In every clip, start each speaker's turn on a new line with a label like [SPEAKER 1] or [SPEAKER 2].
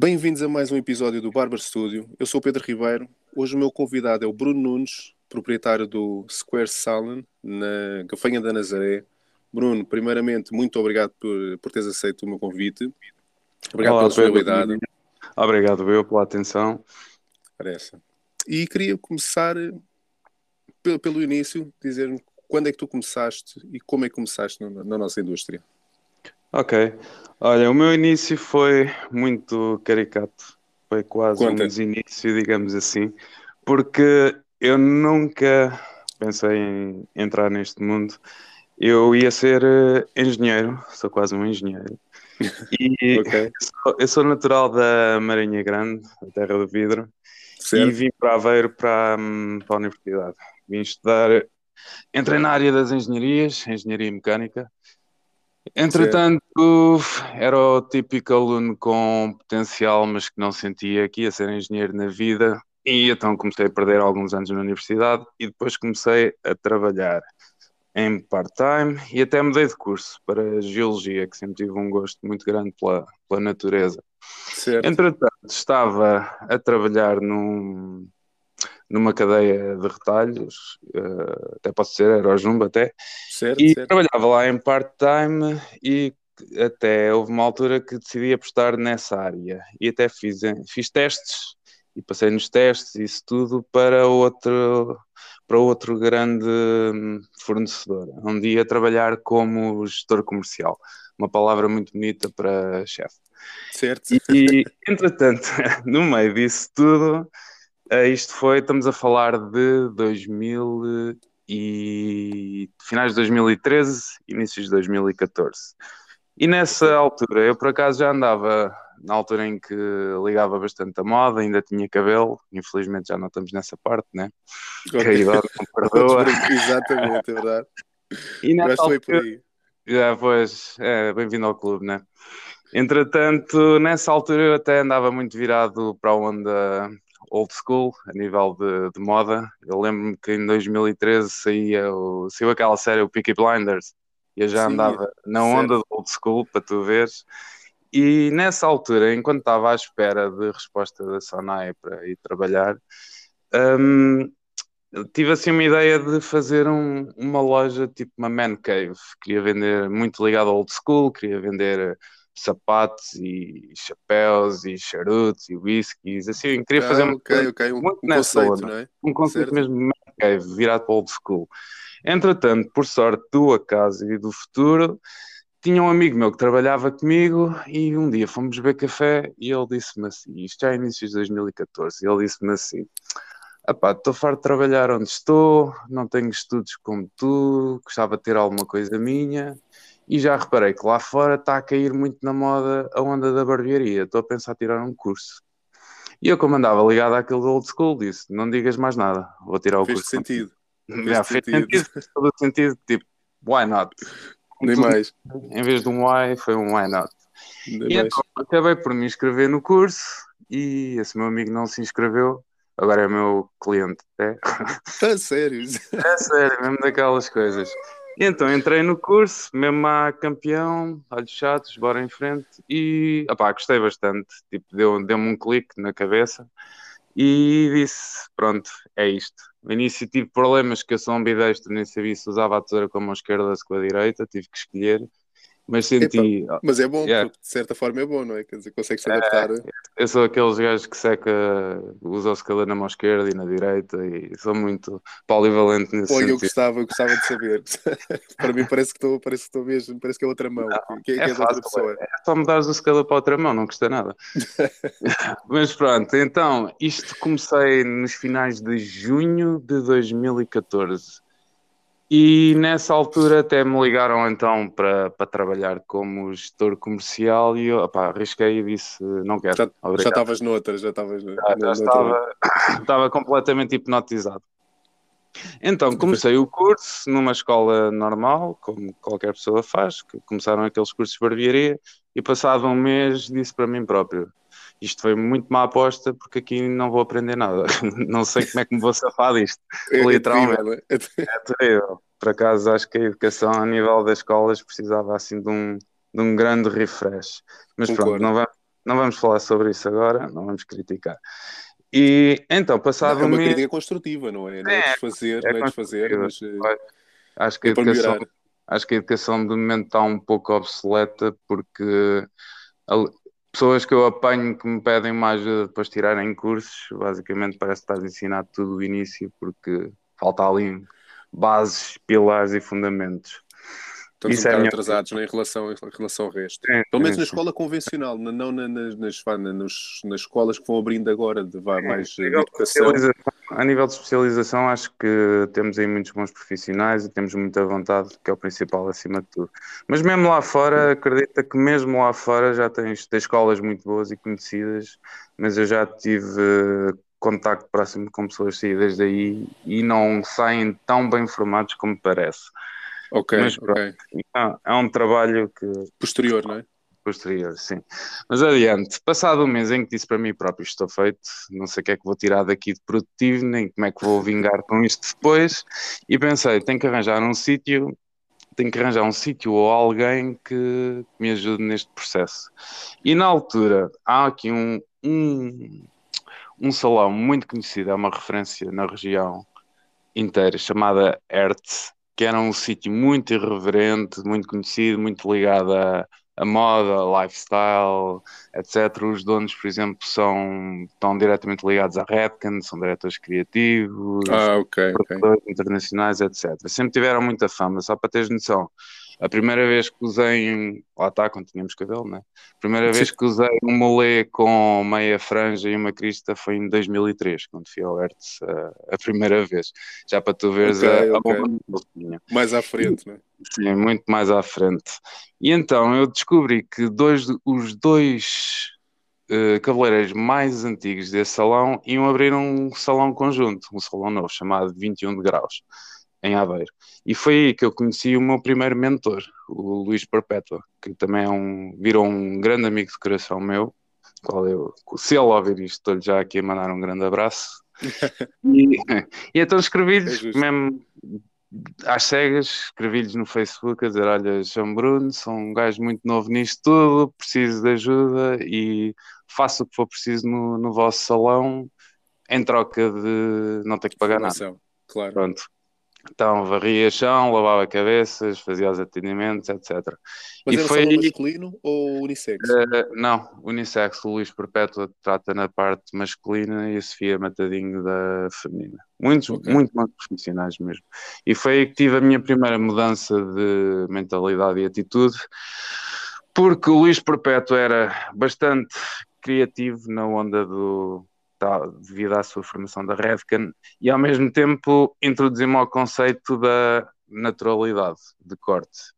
[SPEAKER 1] Bem-vindos a mais um episódio do Barber Studio. Eu sou o Pedro Ribeiro. Hoje o meu convidado é o Bruno Nunes, proprietário do Square Salon, na Gafanha da Nazaré. Bruno, primeiramente, muito obrigado por, por teres aceito o meu convite. Obrigado
[SPEAKER 2] Olá,
[SPEAKER 1] pela disponibilidade.
[SPEAKER 2] Obrigado eu pela atenção.
[SPEAKER 1] Parece. E queria começar eh, pelo, pelo início, dizer-me quando é que tu começaste e como é que começaste na, na nossa indústria.
[SPEAKER 2] Ok. Olha, o meu início foi muito caricato. Foi quase
[SPEAKER 1] Conta.
[SPEAKER 2] um desinício, digamos assim, porque eu nunca pensei em entrar neste mundo. Eu ia ser eh, engenheiro, sou quase um engenheiro. E
[SPEAKER 1] Ok?
[SPEAKER 2] sou- eu sou natural da Marinha Grande, a terra do vidro, e
[SPEAKER 1] Certo?
[SPEAKER 2] vim para Aveiro para, hum, para a universidade. Vim estudar, entrei na área das engenharias, engenharia mecânica. Entretanto, era o típico aluno com potencial, mas que não sentia que ia ser engenheiro na vida. E então comecei a perder alguns anos na universidade e depois comecei a trabalhar em part-time e até mudei de curso para Geologia, que sempre tive um gosto muito grande pela, pela natureza.
[SPEAKER 1] Certo?
[SPEAKER 2] Entretanto, estava a trabalhar num, numa cadeia de retalhos, eh, até posso dizer, era o Jumbo até,
[SPEAKER 1] Certo?
[SPEAKER 2] e
[SPEAKER 1] certo.
[SPEAKER 2] trabalhava lá em part-time e até houve uma altura que decidi apostar nessa área e até fiz, fiz testes e passei nos testes e isso tudo para outro, para outro grande hum, fornecedor, onde ia trabalhar como gestor comercial, uma palavra muito bonita para chefe.
[SPEAKER 1] Certo?
[SPEAKER 2] E, entretanto, no meio disso tudo, eh, isto foi, estamos a falar de 2000 e finais de 2013, inícios de 2014. E nessa altura, eu por acaso já andava, na altura em que ligava bastante a moda, ainda tinha cabelo, infelizmente já não estamos nessa parte, né? Que a idade não perdoa.
[SPEAKER 1] Exatamente, é verdade.
[SPEAKER 2] E
[SPEAKER 1] Mas
[SPEAKER 2] nessa
[SPEAKER 1] foi por
[SPEAKER 2] altura,
[SPEAKER 1] aí.
[SPEAKER 2] já, pois, é, bem-vindo ao clube, né? Entretanto, nessa altura eu até andava muito virado para a onda old school, a nível de, de moda. Eu lembro-me que em 2013 saía o, saiu aquela série, o Peaky Blinders, e eu já
[SPEAKER 1] Sim,
[SPEAKER 2] andava na
[SPEAKER 1] certo.
[SPEAKER 2] onda do old school, para tu veres. E nessa altura, enquanto estava à espera de resposta da Sonai para ir trabalhar, hum, tive assim uma ideia de fazer um- uma loja tipo uma man cave. Queria vender muito ligado ao old school, queria vender sapatos e chapéus e charutos e whiskies, assim, queria fazer
[SPEAKER 1] Ah,
[SPEAKER 2] uma
[SPEAKER 1] ok,
[SPEAKER 2] coisa
[SPEAKER 1] ok. Um,
[SPEAKER 2] muito
[SPEAKER 1] um conceito,
[SPEAKER 2] onda.
[SPEAKER 1] não é?
[SPEAKER 2] um conceito
[SPEAKER 1] Certo.
[SPEAKER 2] mesmo cave, virado para old school. Entretanto, por sorte do acaso e do futuro, tinha um amigo meu que trabalhava comigo e um dia fomos beber café e ele disse-me assim, isto já é inícios de 2014, e ele disse-me assim, estou farto de trabalhar onde estou, não tenho estudos como tu, gostava de ter alguma coisa minha e já reparei que lá fora está a cair muito na moda a onda da barbearia, estou a pensar em tirar um curso. E eu, como andava ligado àquele old school, disse, não digas mais nada, vou tirar o
[SPEAKER 1] Fez
[SPEAKER 2] curso.
[SPEAKER 1] sentido.
[SPEAKER 2] Já,
[SPEAKER 1] fez
[SPEAKER 2] fez
[SPEAKER 1] sentido.
[SPEAKER 2] sentido, fez todo sentido, tipo, why not?
[SPEAKER 1] Nem
[SPEAKER 2] Tudo-
[SPEAKER 1] mais.
[SPEAKER 2] Em vez de um why, foi um why not.
[SPEAKER 1] Nem
[SPEAKER 2] E
[SPEAKER 1] mais.
[SPEAKER 2] então acabei por me inscrever no curso e esse meu amigo não se inscreveu, agora é meu cliente até.
[SPEAKER 1] Ah, sério?
[SPEAKER 2] É sério, mesmo daquelas coisas. E então entrei no curso, mesmo a campeão, olhos chatos, bora em frente e opá, gostei bastante. Tipo, deu- deu-me um clique na cabeça e disse: pronto, é isto. No início tive problemas que eu sou ambidestro, nem sabia se usava a tesoura com a mão esquerda ou com a direita, tive que escolher, mas senti.
[SPEAKER 1] Mas é bom,
[SPEAKER 2] Yeah.
[SPEAKER 1] porque de certa forma é bom, não é? Quer dizer, consegue-se adaptar.
[SPEAKER 2] Eu sou aqueles gajos que seca, usa o secador na mão esquerda e na direita e sou muito polivalente nesse
[SPEAKER 1] Olha, eu
[SPEAKER 2] sentido.
[SPEAKER 1] gostava, eu gostava de saber. Para mim parece que estou, parece que estou mesmo, parece que é outra mão, que, que
[SPEAKER 2] é
[SPEAKER 1] é de outra
[SPEAKER 2] fácil,
[SPEAKER 1] pessoa.
[SPEAKER 2] É só mudares o secador para outra mão, não custa nada. Mas pronto, então, isto comecei nos finais de junho de 2014. E nessa altura até me ligaram então para, para trabalhar como gestor comercial e eu opá, arrisquei e disse não quero,
[SPEAKER 1] Já, estavas noutra, já estavas no,
[SPEAKER 2] Já, já
[SPEAKER 1] noutra-
[SPEAKER 2] estava, estava completamente hipnotizado. Então comecei o curso numa escola normal, como qualquer pessoa faz, começaram aqueles cursos de barbearia, e passado um mês disse para mim próprio: isto foi muito má aposta porque aqui não vou aprender nada, não sei como é que me vou safar disto.
[SPEAKER 1] É, é
[SPEAKER 2] literalmente.
[SPEAKER 1] terrível, não é?
[SPEAKER 2] É terrível. Por acaso acho que a educação a nível das escolas precisava assim de um, de um grande refresh. Mas
[SPEAKER 1] Concordo.
[SPEAKER 2] pronto, não vamos, não vamos falar sobre isso agora, não vamos criticar. E então, passado
[SPEAKER 1] não, é uma
[SPEAKER 2] um
[SPEAKER 1] crítica construtiva, não é? Não é, é desfazer, é não é desfazer, mas
[SPEAKER 2] eh, acho que, a educação, acho que a educação de momento está um pouco obsoleta porque pessoas que eu apanho que me pedem uma ajuda depois de tirarem cursos, basicamente parece que estás ensinado tudo o início porque falta ali bases, pilares e fundamentos.
[SPEAKER 1] Estamos Isso um é bocado atrasados né, em, relação, em relação ao resto. É, Pelo menos é, na escola convencional, não na, nas, nas, nas, nas, escolas que vão abrindo agora, de vai é, mais de educação.
[SPEAKER 2] A nível de especialização, acho que temos aí muitos bons profissionais e temos muita vontade, que é o principal acima de tudo. Mas mesmo lá fora, acredita que mesmo lá fora já tens, tens escolas muito boas e conhecidas, mas eu já tive contacto próximo com pessoas saídas daí e não saem tão bem formados como parece.
[SPEAKER 1] Ok, Mas, ok.
[SPEAKER 2] É, um trabalho que.
[SPEAKER 1] Posterior, não é?
[SPEAKER 2] Posterior, sim. Mas adiante, passado um mês em que disse para mim próprio estou feito, não sei o que é que vou tirar daqui de produtivo, nem como é que vou vingar com isto depois, e pensei, tenho que arranjar um sítio, tenho que arranjar um sítio ou alguém que me ajude neste processo. E na altura, há aqui um, um, um salão muito conhecido, é uma referência na região inteira, chamada Hertz, que era um sítio muito irreverente, muito conhecido, muito ligado a, a moda, lifestyle, etc. Os donos, por exemplo, são, estão diretamente ligados à Redken, são diretores criativos,
[SPEAKER 1] ah, okay, okay.
[SPEAKER 2] internacionais, etc. Sempre tiveram muita fama, só para teres noção. A primeira vez que usei, lá está, quando tínhamos cabelo, né? A primeira Sim. vez que usei um molé com meia franja e uma crista foi em 2003, quando fui ao Hertz a, a primeira vez. Já para tu veres okay, a,
[SPEAKER 1] okay. Mais à frente, né?
[SPEAKER 2] Sim, muito mais à frente. E então eu descobri que dois, os dois uh, cabeleireiros mais antigos desse salão iam abrir um salão conjunto, um salão novo, chamado 21 de Graus em Aveiro. E foi aí que eu conheci o meu primeiro mentor, o Luís Perpétua, que também é um, virou um grande amigo de coração meu, qual eu, se ele ouvir isto, estou-lhe já aqui a mandar um grande abraço. e, e, então escrevi-lhes é mesmo às cegas, escrevi-lhes no Facebook a dizer: Olha, João Bruno, sou um gajo muito novo nisto tudo, preciso de ajuda e faço o que for preciso no, no vosso salão em troca de não ter que pagar nada.
[SPEAKER 1] Claro.
[SPEAKER 2] Pronto. Então varria chão, lavava cabeças, fazia os atendimentos, etc.
[SPEAKER 1] Mas e era foi masculino ou unissex?
[SPEAKER 2] Uh, não, unissex. O Luís Perpétua trata na parte masculina e a Sofia Matadinho da feminina. Muitos, okay. muito bons profissionais mesmo. E foi aí que tive a minha primeira mudança de mentalidade e atitude, porque o Luís Perpétua era bastante criativo na onda do tá, devido à sua formação da Redken, e ao mesmo tempo introduzimos ao conceito da naturalidade de corte,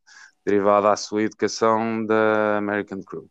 [SPEAKER 2] derivada à sua educação da American Crew.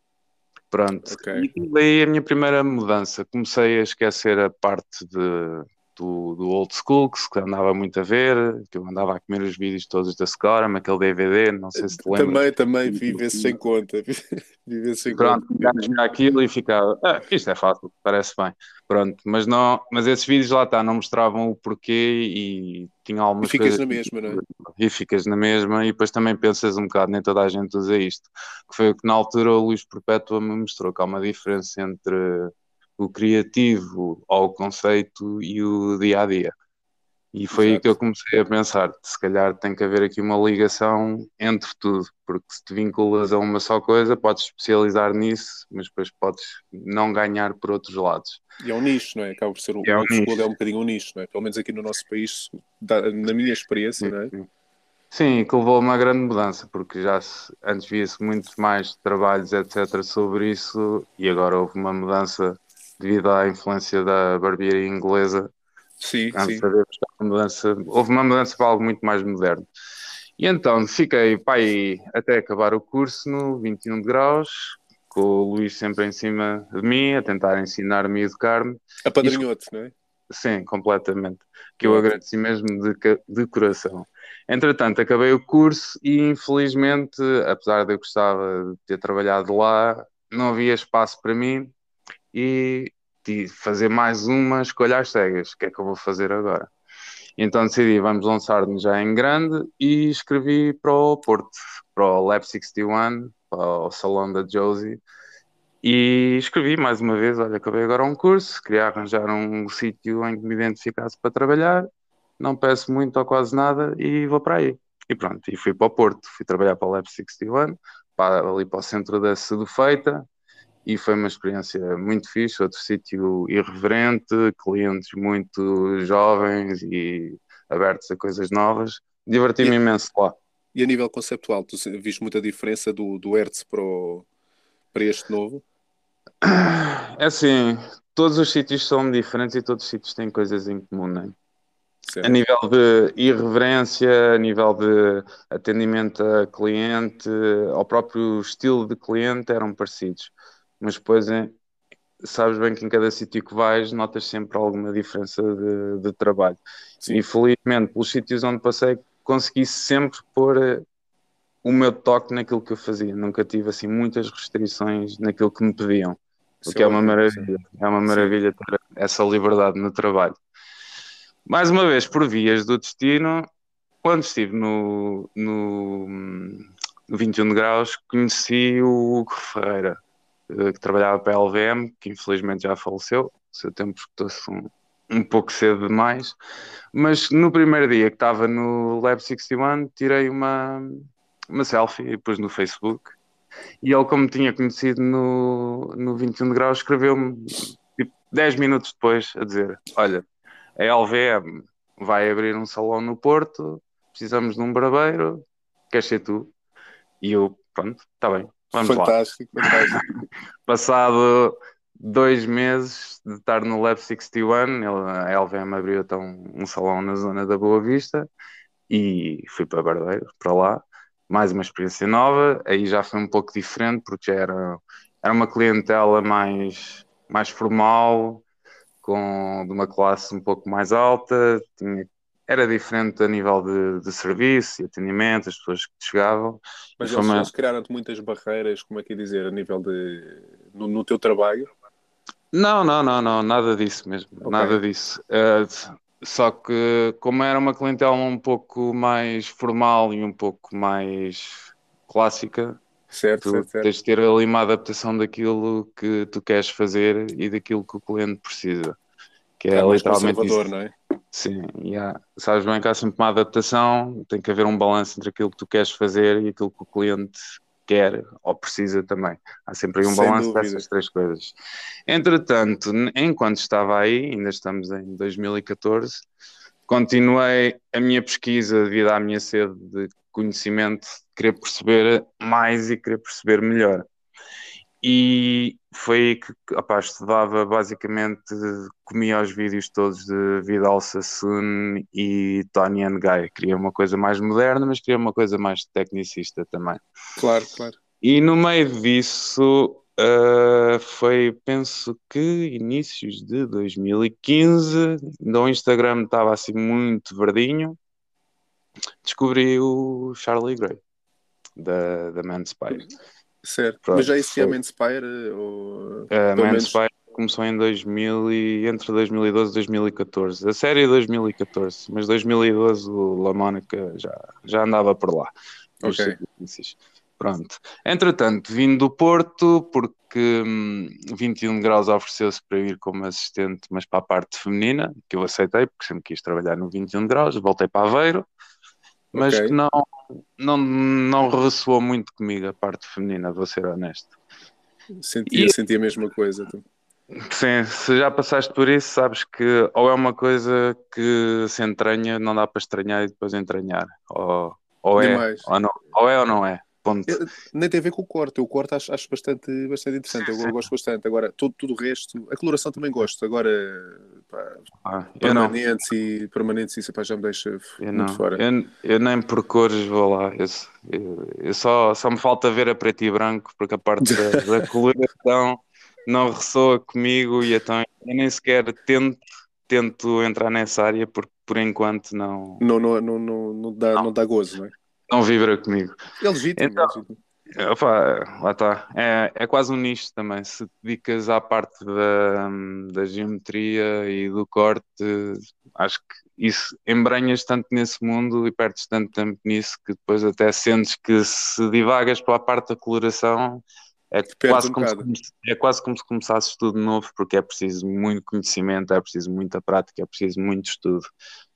[SPEAKER 2] Pronto, okay. e daí a minha primeira mudança. Comecei a esquecer a parte de do, do old school, que se andava muito a ver, que eu andava a comer os vídeos todos da Scoram, aquele DVD, não sei se te lembras.
[SPEAKER 1] Também, também, vive-se sem conta. Vive-se sem
[SPEAKER 2] Pronto, conta. aquilo e ficava, ah, isto é fácil, parece bem. Pronto, mas, não, mas esses vídeos lá está, não mostravam o porquê e tinham algumas
[SPEAKER 1] e ficas coisas... na mesma, não é?
[SPEAKER 2] E ficas na mesma e depois também pensas um bocado, nem toda a gente usa isto. Que foi o que na altura o Luís Perpétua me mostrou, que há uma diferença entre o criativo ao conceito e o dia a dia. E foi Exato. aí que eu comecei a pensar: se calhar tem que haver aqui uma ligação entre tudo, porque se te vinculas a uma só coisa, podes especializar nisso, mas depois podes não ganhar por outros lados.
[SPEAKER 1] E é um nicho, não é? Acaba por ser um, é um nicho. é um bocadinho um nicho, não é? Pelo menos aqui no nosso país, na minha experiência, sim, não é? Sim.
[SPEAKER 2] Sim, que levou a uma grande mudança, porque já se, antes via-se muitos mais trabalhos, etc., sobre isso, e agora houve uma mudança devido à influência da barbearia inglesa.
[SPEAKER 1] Sim, sim.
[SPEAKER 2] Sabemos que mudança, houve uma mudança para algo muito mais moderno. E então fiquei pai até acabar o curso no 21 de graus, com o Luís sempre em cima de mim, a tentar ensinar-me e educar-me.
[SPEAKER 1] Apadrinhou-te, não é?
[SPEAKER 2] Sim, completamente. Que eu agradeci mesmo de, de coração. Entretanto, acabei o curso e infelizmente, apesar de eu gostava de ter trabalhado lá, não havia espaço para mim e fazer mais uma escolha às cegas. O que é que eu vou fazer agora? Então decidi, vamos lançar-nos já em grande e escrevi para o Porto, para o Lab 61, para o salão da Josie. E escrevi mais uma vez: olha, acabei agora um curso, queria arranjar um sítio em que me identificasse para trabalhar, não peço muito ou quase nada e vou para aí. E pronto, e fui para o Porto, fui trabalhar para o Lab 61, para, ali para o centro da Sedufeita, e foi uma experiência muito fixe, outro sítio irreverente, clientes muito jovens e abertos a coisas novas. Diverti-me imenso lá.
[SPEAKER 1] E a nível conceptual, tu viste muita diferença do, do Hertz para, o, para este novo?
[SPEAKER 2] É assim, todos os sítios são diferentes e todos os sítios têm coisas em comum, não é? A nível de irreverência, a nível de atendimento a cliente, ao próprio estilo de cliente eram parecidos. Mas depois é, sabes bem que em cada sítio que vais notas sempre alguma diferença de, de trabalho. Sim. E felizmente, pelos sítios onde passei, consegui sempre pôr eh, o meu toque naquilo que eu fazia. Nunca tive assim muitas restrições naquilo que me pediam. O que é uma maravilha. É uma maravilha ter essa liberdade no trabalho. Mais uma vez, por vias do destino, quando estive no, no, no 21 de graus, conheci o Hugo Ferreira, que trabalhava para a LVM, que infelizmente já faleceu. O seu tempo escutou-se um, um pouco cedo demais. Mas no primeiro dia que estava no Lab 61, tirei uma, uma selfie e pus no Facebook. E ele, como tinha conhecido no, no 21 de graus, escreveu-me tipo, 10 minutos depois a dizer: Olha, a LVM vai abrir um salão no Porto, precisamos de um barbeiro, queres ser tu? E eu, pronto, está bem, vamos fantástico, lá. Fantástico, Passado dois meses de estar no Lab 61, a LVM abriu então um salão na zona da Boa Vista e fui para Barbeiro, para lá, mais uma experiência nova, aí já foi um pouco diferente porque já era, era uma clientela mais, mais formal, com de uma classe um pouco mais alta, tinha, era diferente a nível de, de serviço e atendimento, as pessoas que chegavam.
[SPEAKER 1] Mas eles, uma... eles criaram muitas barreiras, como é que é dizer, a nível de. no, no teu trabalho?
[SPEAKER 2] Não, não, não, não, nada disso mesmo, okay. nada disso. Uh, só que, como era uma clientela um pouco mais formal e um pouco mais clássica,
[SPEAKER 1] certo,
[SPEAKER 2] tu
[SPEAKER 1] certo, certo.
[SPEAKER 2] tens de ter ali uma adaptação daquilo que tu queres fazer e daquilo que o cliente precisa. Que é, é literalmente. Isso.
[SPEAKER 1] não é?
[SPEAKER 2] Sim, yeah. sabes bem que há sempre uma adaptação, tem que haver um balanço entre aquilo que tu queres fazer e aquilo que o cliente quer ou precisa também. Há sempre aí um Sem balanço dessas três coisas. Entretanto, enquanto estava aí, ainda estamos em 2014, continuei a minha pesquisa devido à minha sede de conhecimento, querer perceber mais e querer perceber melhor. E foi aí que opa, estudava basicamente, comia os vídeos todos de Vidal Sassoon e Tony and Guy. Queria uma coisa mais moderna, mas queria uma coisa mais tecnicista também.
[SPEAKER 1] Claro, claro.
[SPEAKER 2] E no meio disso uh, foi, penso que inícios de 2015, o Instagram estava assim muito verdinho, descobri o Charlie Gray da, da Manspire.
[SPEAKER 1] Certo, Pronto, mas já existia foi... Manspire? Ou...
[SPEAKER 2] Uh, Manspire menos... começou em 2000 e, entre 2012 e 2014. A série é 2014, mas 2012 o La Mónica já, já andava por lá.
[SPEAKER 1] Ok.
[SPEAKER 2] Pronto. Entretanto, vim do Porto porque hum, 21 graus ofereceu-se para ir como assistente, mas para a parte feminina, que eu aceitei, porque sempre quis trabalhar no 21 graus, voltei para Aveiro, mas okay. que não, não, não ressoou muito comigo a parte feminina, vou ser honesto.
[SPEAKER 1] Sentia, e... sentia a mesma coisa. Tu.
[SPEAKER 2] Sim, se já passaste por isso, sabes que ou é uma coisa que se entranha, não dá para estranhar e depois entranhar, ou, ou, é, ou, não, ou é ou não é. Ponto.
[SPEAKER 1] Nem tem a ver com o corte. O corte acho, acho bastante, bastante interessante. Eu, eu, gosto bastante. Agora, tudo, tudo o resto. A coloração também gosto. Agora, pá, ah, permanentes, e, permanentes isso pá, já me deixa eu muito
[SPEAKER 2] não.
[SPEAKER 1] fora.
[SPEAKER 2] Eu, eu, nem por cores vou lá. Eu, eu, só, só me falta ver a preto e branco, porque a parte da, da coloração não ressoa comigo e então eu nem sequer tento, tento entrar nessa área porque por enquanto não.
[SPEAKER 1] Não, não, não, não, não, dá, não. não dá gozo, não é?
[SPEAKER 2] Não vibra comigo.
[SPEAKER 1] É legítimo. Então,
[SPEAKER 2] é Opa, lá está. É, é quase um nicho também. Se te dedicas à parte da, da geometria e do corte, acho que isso embranhas tanto nesse mundo e perdes tanto tempo nisso que depois até sentes que se divagas para a parte da coloração é quase, um como se, é quase como se começasses tudo novo, porque é preciso muito conhecimento, é preciso muita prática, é preciso muito estudo.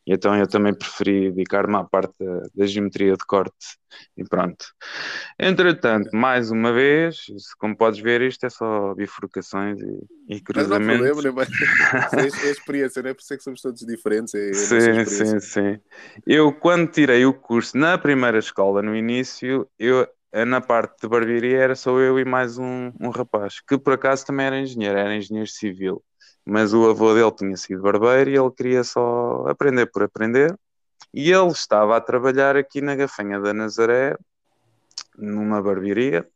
[SPEAKER 2] E então eu também preferi dedicar-me à parte da, da, geometria de corte e pronto. Entretanto, mais uma vez, como podes ver, isto é só bifurcações e, e cruzamentos. Não, não
[SPEAKER 1] problema, não é, é experiência, não é por isso é que somos todos diferentes. É, é
[SPEAKER 2] sim, sim, sim. Eu, quando tirei o curso na primeira escola, no início, eu na parte de barbearia era só eu e mais um, um rapaz, que por acaso também era engenheiro, era engenheiro civil mas o avô dele tinha sido barbeiro e ele queria só aprender por aprender. E ele estava a trabalhar aqui na Gafanha da Nazaré, numa barbearia,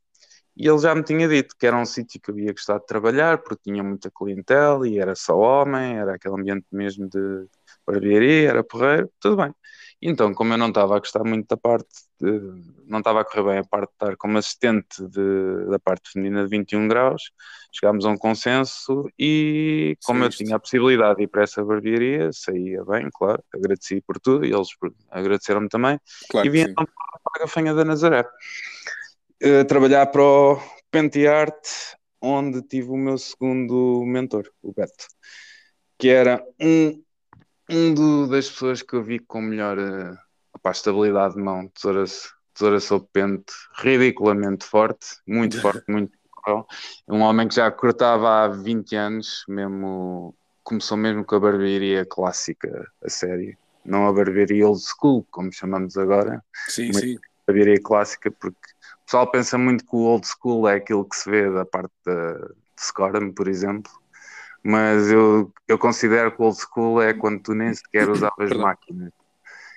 [SPEAKER 2] e ele já me tinha dito que era um sítio que eu ia gostar de trabalhar, porque tinha muita clientela e era só homem, era aquele ambiente mesmo de barbearia, era porreiro, tudo bem. Então, como eu não estava a gostar muito da parte, de, não estava a correr bem a parte de estar como assistente de, da parte feminina de 21 graus, chegámos a um consenso e como Sim, eu tinha a possibilidade de ir para essa barbearia, saía bem, claro, agradeci por tudo e eles agradeceram-me também claro e vim então para a Gafanha da Nazaré. Uh, trabalhar para o Pente Art, onde tive o meu segundo mentor, o Beto, que era um um do, das pessoas que eu vi com melhor uh, estabilidade de mão, tesoura, tesoura sob pente, ridiculamente forte, muito forte, muito um homem que já cortava há 20 anos, mesmo começou mesmo com a barbearia clássica, a série, não a barbearia old school, como chamamos agora.
[SPEAKER 1] Sim, sim.
[SPEAKER 2] A barbearia clássica, porque o pessoal pensa muito que o old school é aquilo que se vê da parte de, Scorum, por exemplo, mas eu, eu considero que o old school é quando tu nem sequer usavas máquinas.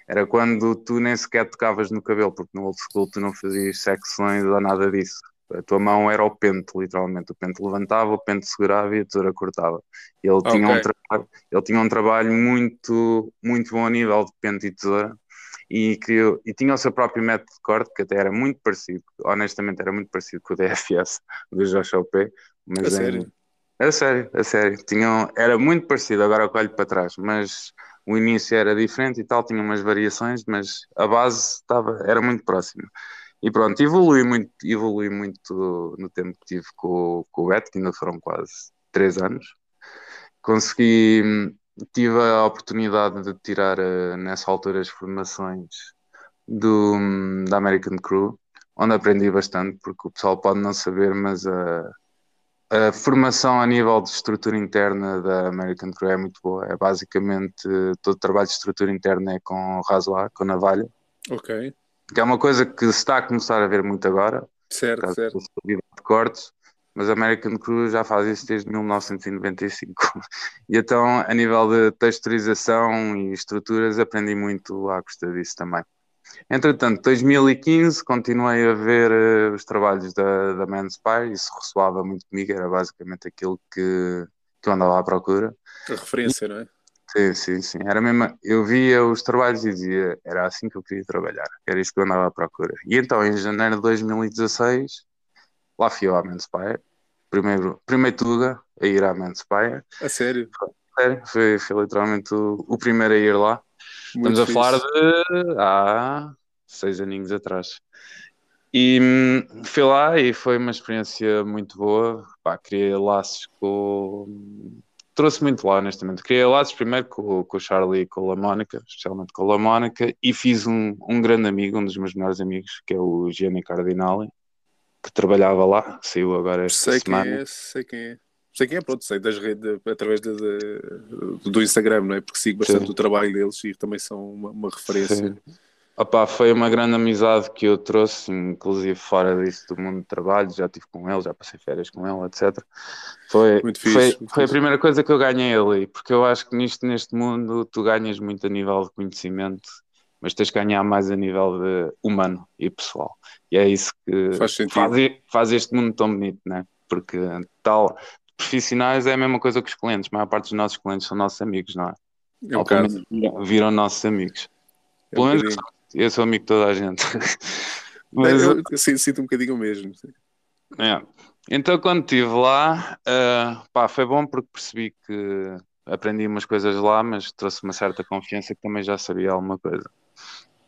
[SPEAKER 2] Era quando tu nem sequer tocavas no cabelo, porque no old school tu não fazias secções ou nada disso. A tua mão era o pente, literalmente. O pente levantava, o pente segurava e a tesoura cortava. Ele, okay. tinha, um trabalho, ele tinha um trabalho muito, muito bom a nível de pente e tesoura. E, criou, e tinha o seu próprio método de corte, que até era muito parecido, honestamente era muito parecido com o DFS do Joshua P. Mas
[SPEAKER 1] é, sério?
[SPEAKER 2] A sério, a sério. Tinham, era muito parecido, agora eu olho para trás, mas o início era diferente e tal, tinha umas variações, mas a base estava, era muito próxima. E pronto, evolui muito, evolui muito no tempo que tive com, com o Beto, que ainda foram quase três anos. Consegui, tive a oportunidade de tirar uh, nessa altura as formações do, da American Crew, onde aprendi bastante, porque o pessoal pode não saber, mas a. A formação a nível de estrutura interna da American Crew é muito boa. É basicamente todo o trabalho de estrutura interna é com rasoir, com navalha.
[SPEAKER 1] Ok.
[SPEAKER 2] Que é uma coisa que se está a começar a ver muito agora.
[SPEAKER 1] Certo, certo.
[SPEAKER 2] De cortes, mas a American Crew já faz isso desde 1995. E então, a nível de texturização e estruturas, aprendi muito à custa disso também. Entretanto, 2015 continuei a ver uh, os trabalhos da, da Manspire, isso ressoava muito comigo, era basicamente aquilo que, que eu andava à procura.
[SPEAKER 1] A referência, não é?
[SPEAKER 2] Sim, sim, sim. Era mesmo, eu via os trabalhos e dizia, era assim que eu queria trabalhar, era isso que eu andava à procura. E então, em janeiro de 2016, lá fui eu à Manspire, primeiro, primeiro Tuga a ir à Manspire.
[SPEAKER 1] A sério?
[SPEAKER 2] Sério, foi, foi literalmente o, o primeiro a ir lá. Muito Estamos a falar de há seis aninhos atrás. E hum, fui lá e foi uma experiência muito boa. Pá, criei laços com. Trouxe muito lá, honestamente. Criei laços primeiro com, com o Charlie e com a Mónica, especialmente com a Mónica, e fiz um, um grande amigo, um dos meus melhores amigos, que é o Gianni Cardinali, que trabalhava lá, saiu agora esta
[SPEAKER 1] sei
[SPEAKER 2] semana.
[SPEAKER 1] Quem é, sei quem é sei quem é, pronto, sei das redes, através de, de, do Instagram, não é? Porque sigo bastante Sim. o trabalho deles e também são uma, uma referência. Sim.
[SPEAKER 2] Opa, foi uma grande amizade que eu trouxe, inclusive fora disso do mundo do trabalho, já estive com ele, já passei férias com ele, etc. Foi, muito fixe, foi, muito foi a primeira coisa que eu ganhei ali, porque eu acho que nisto, neste mundo tu ganhas muito a nível de conhecimento, mas tens que ganhar mais a nível de humano e pessoal. E é isso que faz, faz, faz este mundo tão bonito, né? Porque tal, profissionais é a mesma coisa que os clientes. A maior parte dos nossos clientes são nossos amigos, não é?
[SPEAKER 1] é um caso.
[SPEAKER 2] viram nossos amigos. É Pelo menos eu sou amigo de toda a gente.
[SPEAKER 1] Mas, eu, eu, sinto um bocadinho o mesmo.
[SPEAKER 2] É. Então, quando estive lá, uh, pá, foi bom porque percebi que aprendi umas coisas lá, mas trouxe uma certa confiança que também já sabia alguma coisa.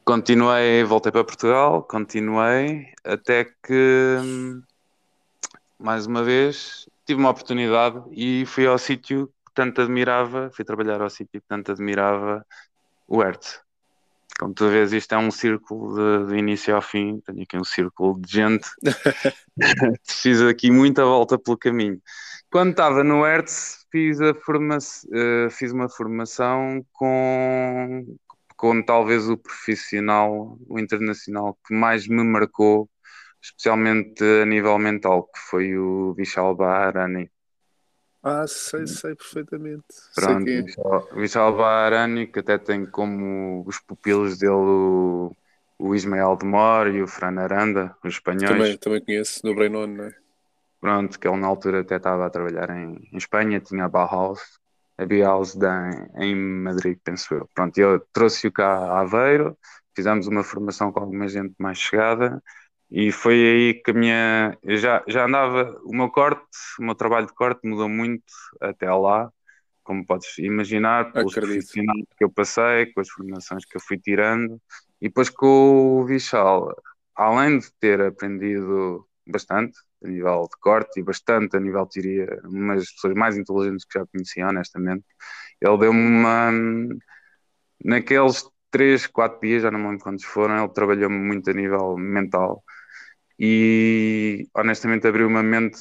[SPEAKER 2] Continuei, voltei para Portugal, continuei, até que hum, mais uma vez, tive uma oportunidade e fui ao sítio que tanto admirava, fui trabalhar ao sítio que tanto admirava, o Hertz. Como tu vês, isto é um círculo de, de início ao fim, tenho aqui um círculo de gente, fiz aqui muita volta pelo caminho. Quando estava no Hertz, fiz, forma, uh, fiz uma formação com, com talvez o profissional, o internacional que mais me marcou especialmente a nível mental, que foi o Vishal Baharani.
[SPEAKER 1] Ah, sei, sei perfeitamente.
[SPEAKER 2] Pronto,
[SPEAKER 1] sei
[SPEAKER 2] Vishal, Vishal Baharani, que até tem como os pupilos dele o, o Ismael de Mor e o Fran Aranda, os espanhóis.
[SPEAKER 1] Também, também conheço, no Breinon, não é?
[SPEAKER 2] Pronto, que ele na altura até estava a trabalhar em, em Espanha, tinha a Bauhaus, a Bauhaus em Madrid, penso eu. Pronto, eu trouxe-o cá a Aveiro, fizemos uma formação com alguma gente mais chegada, e foi aí que a minha. Eu já, já andava. O meu corte, o meu trabalho de corte mudou muito até lá, como podes imaginar, pelos profissionais que eu passei, com as formações que eu fui tirando. E depois com o Vichal, além de ter aprendido bastante a nível de corte e bastante a nível de teoria, uma das pessoas mais inteligentes que já conheci, honestamente, ele deu-me uma. Naqueles três, quatro dias, já não me lembro quantos foram, ele trabalhou-me muito a nível mental e honestamente abriu uma mente.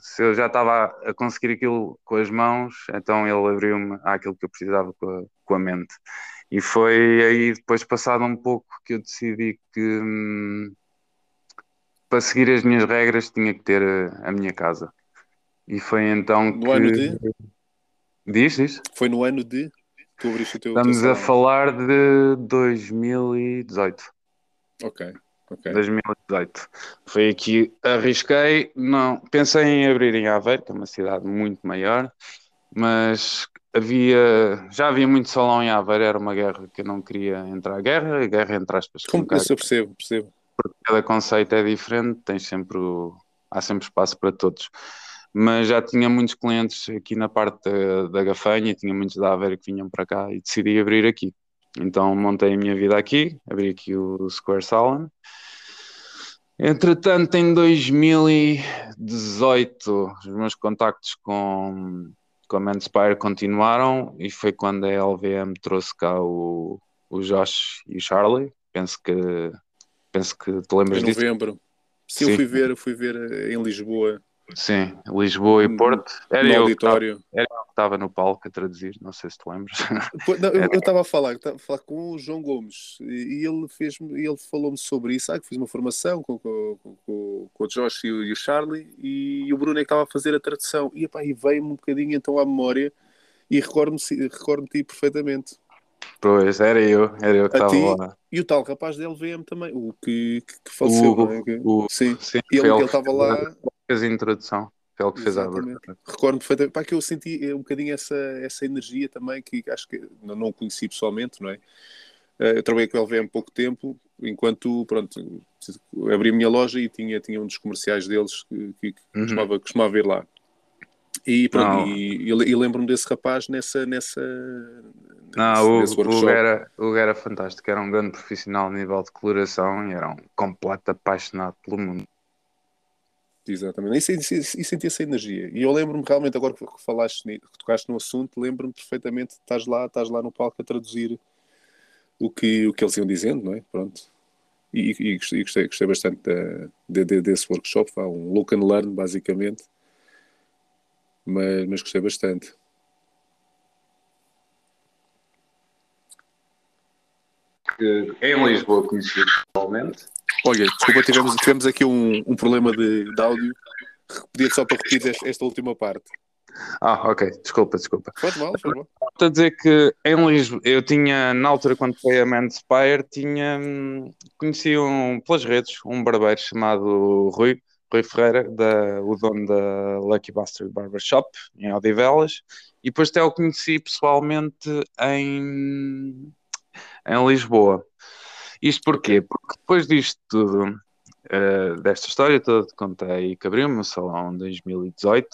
[SPEAKER 2] Se eu já estava a conseguir aquilo com as mãos, então ele abriu-me àquilo que eu precisava com a, com a mente. E foi aí, depois, passado um pouco, que eu decidi que hum, para seguir as minhas regras tinha que ter a, a minha casa. E foi então
[SPEAKER 1] no
[SPEAKER 2] que.
[SPEAKER 1] ano de?
[SPEAKER 2] Diz, diz?
[SPEAKER 1] Foi no ano de que abriste o teu.
[SPEAKER 2] Estamos a falar de 2018.
[SPEAKER 1] Ok. Okay.
[SPEAKER 2] 2018. Foi aqui, arrisquei, não, pensei em abrir em Aveiro, que é uma cidade muito maior, mas havia, já havia muito salão em Aveiro, era uma guerra que eu não queria entrar. Guerra, guerra entre aspas.
[SPEAKER 1] Como que eu percebo, percebo.
[SPEAKER 2] Porque cada conceito é diferente, tem sempre, há sempre espaço para todos. Mas já tinha muitos clientes aqui na parte da, da Gafanha, tinha muitos da Aveiro que vinham para cá e decidi abrir aqui. Então montei a minha vida aqui, abri aqui o Square Salon Entretanto, em 2018, os meus contactos com, com a Manspire continuaram e foi quando a LVM trouxe cá o, o Josh e o Charlie. Penso que, penso que te lembras
[SPEAKER 1] em
[SPEAKER 2] disso.
[SPEAKER 1] Em novembro. Sim, Sim, eu fui ver, fui ver eh, em Lisboa
[SPEAKER 2] Sim, Lisboa e Porto.
[SPEAKER 1] Era no eu auditório.
[SPEAKER 2] Que era eu que estava no palco a traduzir, não sei se te lembras.
[SPEAKER 1] Não, eu estava a falar, estava a falar com o João Gomes e ele fez ele falou-me sobre isso. Ah, que fiz uma formação com, com, com, com o Josh e o, e o, Charlie e o Bruno é que estava a fazer a tradução. E, epá, e veio-me um bocadinho então à memória e recordo-me recordo te perfeitamente.
[SPEAKER 2] Pois, era eu, era eu que estava lá.
[SPEAKER 1] E o tal rapaz da LVM também, o que, que, que faleceu,
[SPEAKER 2] o,
[SPEAKER 1] é?
[SPEAKER 2] o,
[SPEAKER 1] sim,
[SPEAKER 2] sim
[SPEAKER 1] ele estava lá
[SPEAKER 2] fez a introdução, foi ele que fez Exatamente. a abertura.
[SPEAKER 1] Recordo perfeitamente, para que eu senti um bocadinho essa, essa energia também, que acho que não, não conheci pessoalmente, não é? Eh, eu trabalhei com o LVM há pouco tempo, enquanto, pronto, abri a minha loja e tinha, tinha um dos comerciais deles que, que uhum. costumava, costumava ir lá. E, pronto, e, e, lembro-me desse rapaz nessa. nessa
[SPEAKER 2] não, nesse, o, nesse o, era, o era fantástico, era um grande profissional a nível de coloração e era um completo apaixonado pelo mundo.
[SPEAKER 1] Exatamente, e, e, e essa energia. E eu lembro-me realmente, agora que falaste, que tocaste no assunto, lembro-me perfeitamente, estás lá, estás lá no palco a traduzir o que, o que eles iam dizendo, não é? Pronto. E, e gostei, gostei, bastante de, de, desse workshop, um look and learn, basicamente. Mas, mas gostei bastante.
[SPEAKER 2] Em Lisboa conheci pessoalmente
[SPEAKER 1] Olha, desculpa, tivemos, tivemos aqui um, um problema de, de áudio. Pedia só para repetir esta, esta última parte.
[SPEAKER 2] Ah, ok, desculpa, desculpa.
[SPEAKER 1] Foi mal, foi mal.
[SPEAKER 2] Estou a dizer que em Lisboa, eu tinha, na altura quando foi a Manspire, tinha, hum, conheci um, pelas redes um barbeiro chamado Rui, Rui Ferreira, da, o dono da Lucky Bastard Barbershop, em Odivelas, e depois até o conheci pessoalmente em, em Lisboa. Isto porquê? Porque depois disto tudo, uh, desta história toda, contei que abriu o meu salão em 2018.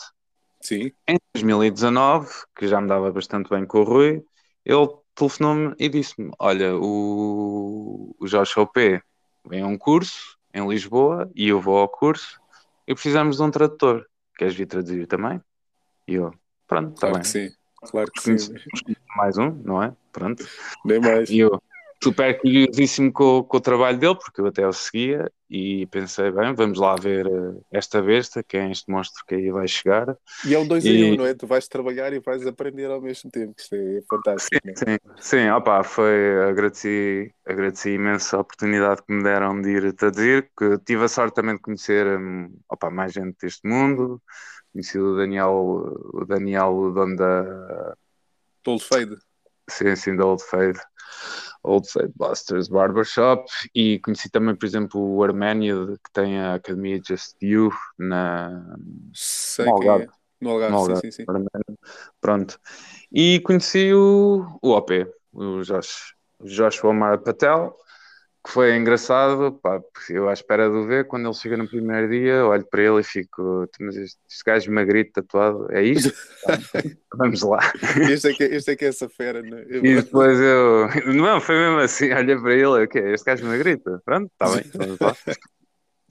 [SPEAKER 1] Sim.
[SPEAKER 2] Em 2019, que já me dava bastante bem com o Rui, ele telefonou-me e disse-me: Olha, o, o Jorge OP vem a um curso em Lisboa e eu vou ao curso e precisamos de um tradutor. queres vir traduzir também? E eu, pronto, está
[SPEAKER 1] Claro
[SPEAKER 2] bem.
[SPEAKER 1] que sim. Claro que sim.
[SPEAKER 2] Mais um, não é? Pronto.
[SPEAKER 1] Nem mais.
[SPEAKER 2] E eu, super curiosíssimo com, com o trabalho dele, porque eu até o seguia e pensei, bem, vamos lá ver eh, esta besta, quem é este monstro que aí vai chegar.
[SPEAKER 1] E é um dois
[SPEAKER 2] E-
[SPEAKER 1] em um, não é? Tu vais trabalhar e vais aprender ao mesmo tempo. Isto é fantástico. não é?
[SPEAKER 2] Sim, sim, opá, foi, agradeci, agradeci imenso a oportunidade que me deram de ir traduzir, que tive a sorte também de conhecer hum, opá, mais gente deste mundo, conheci o Daniel, o Daniel, o dono da,
[SPEAKER 1] Todo fade.
[SPEAKER 2] sim, sim, da Old Fade, Old Fade Busters Barbershop, e conheci também, por exemplo, o Arménio, que tem a Academia Just You na,
[SPEAKER 1] Sei
[SPEAKER 2] No
[SPEAKER 1] quem é.
[SPEAKER 2] Algarve.
[SPEAKER 1] No Algarve,
[SPEAKER 2] No Algarve.
[SPEAKER 1] sim, sim.
[SPEAKER 2] Pronto. E conheci o, o OP, o Josh, o Joshua Omar Patel, que foi engraçado, pá, eu à espera de ver, quando ele chega no primeiro dia, olho para ele e fico, mas este, este gajo magrito tatuado, é isto? Vamos lá.
[SPEAKER 1] Este é que, este é, que é essa fera, não é?
[SPEAKER 2] E depois eu, não, foi mesmo assim, olhei para ele, o quê? Este gajo magrito? Pronto, está bem, vamos lá.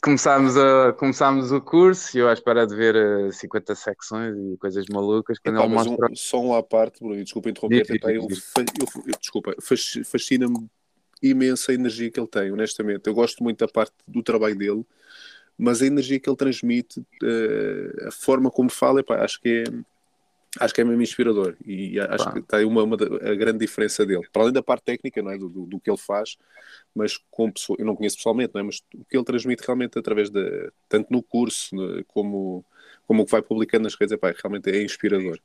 [SPEAKER 2] Começámos, a, começámos o curso e eu à espera de ver eh, 50 secções e coisas malucas, quando
[SPEAKER 1] Epá,
[SPEAKER 2] ele mostra...
[SPEAKER 1] um, só um à parte, Bruno, desculpa interromper, epá, eu, desculpa, fas- fascina-me imensa a energia que ele tem, honestamente. Eu gosto muito da parte do trabalho dele, mas a energia que ele transmite, eh, a forma como fala, epá, acho que é acho que é mesmo inspirador e acho
[SPEAKER 2] Pá.
[SPEAKER 1] que está aí uma, uma a grande diferença dele. Para além da parte técnica, não é, do, do, do que ele faz, mas com pessoa, eu não conheço pessoalmente, não é, mas o que ele transmite realmente através de tanto no curso como como o que vai publicando nas redes, epá, realmente é inspirador.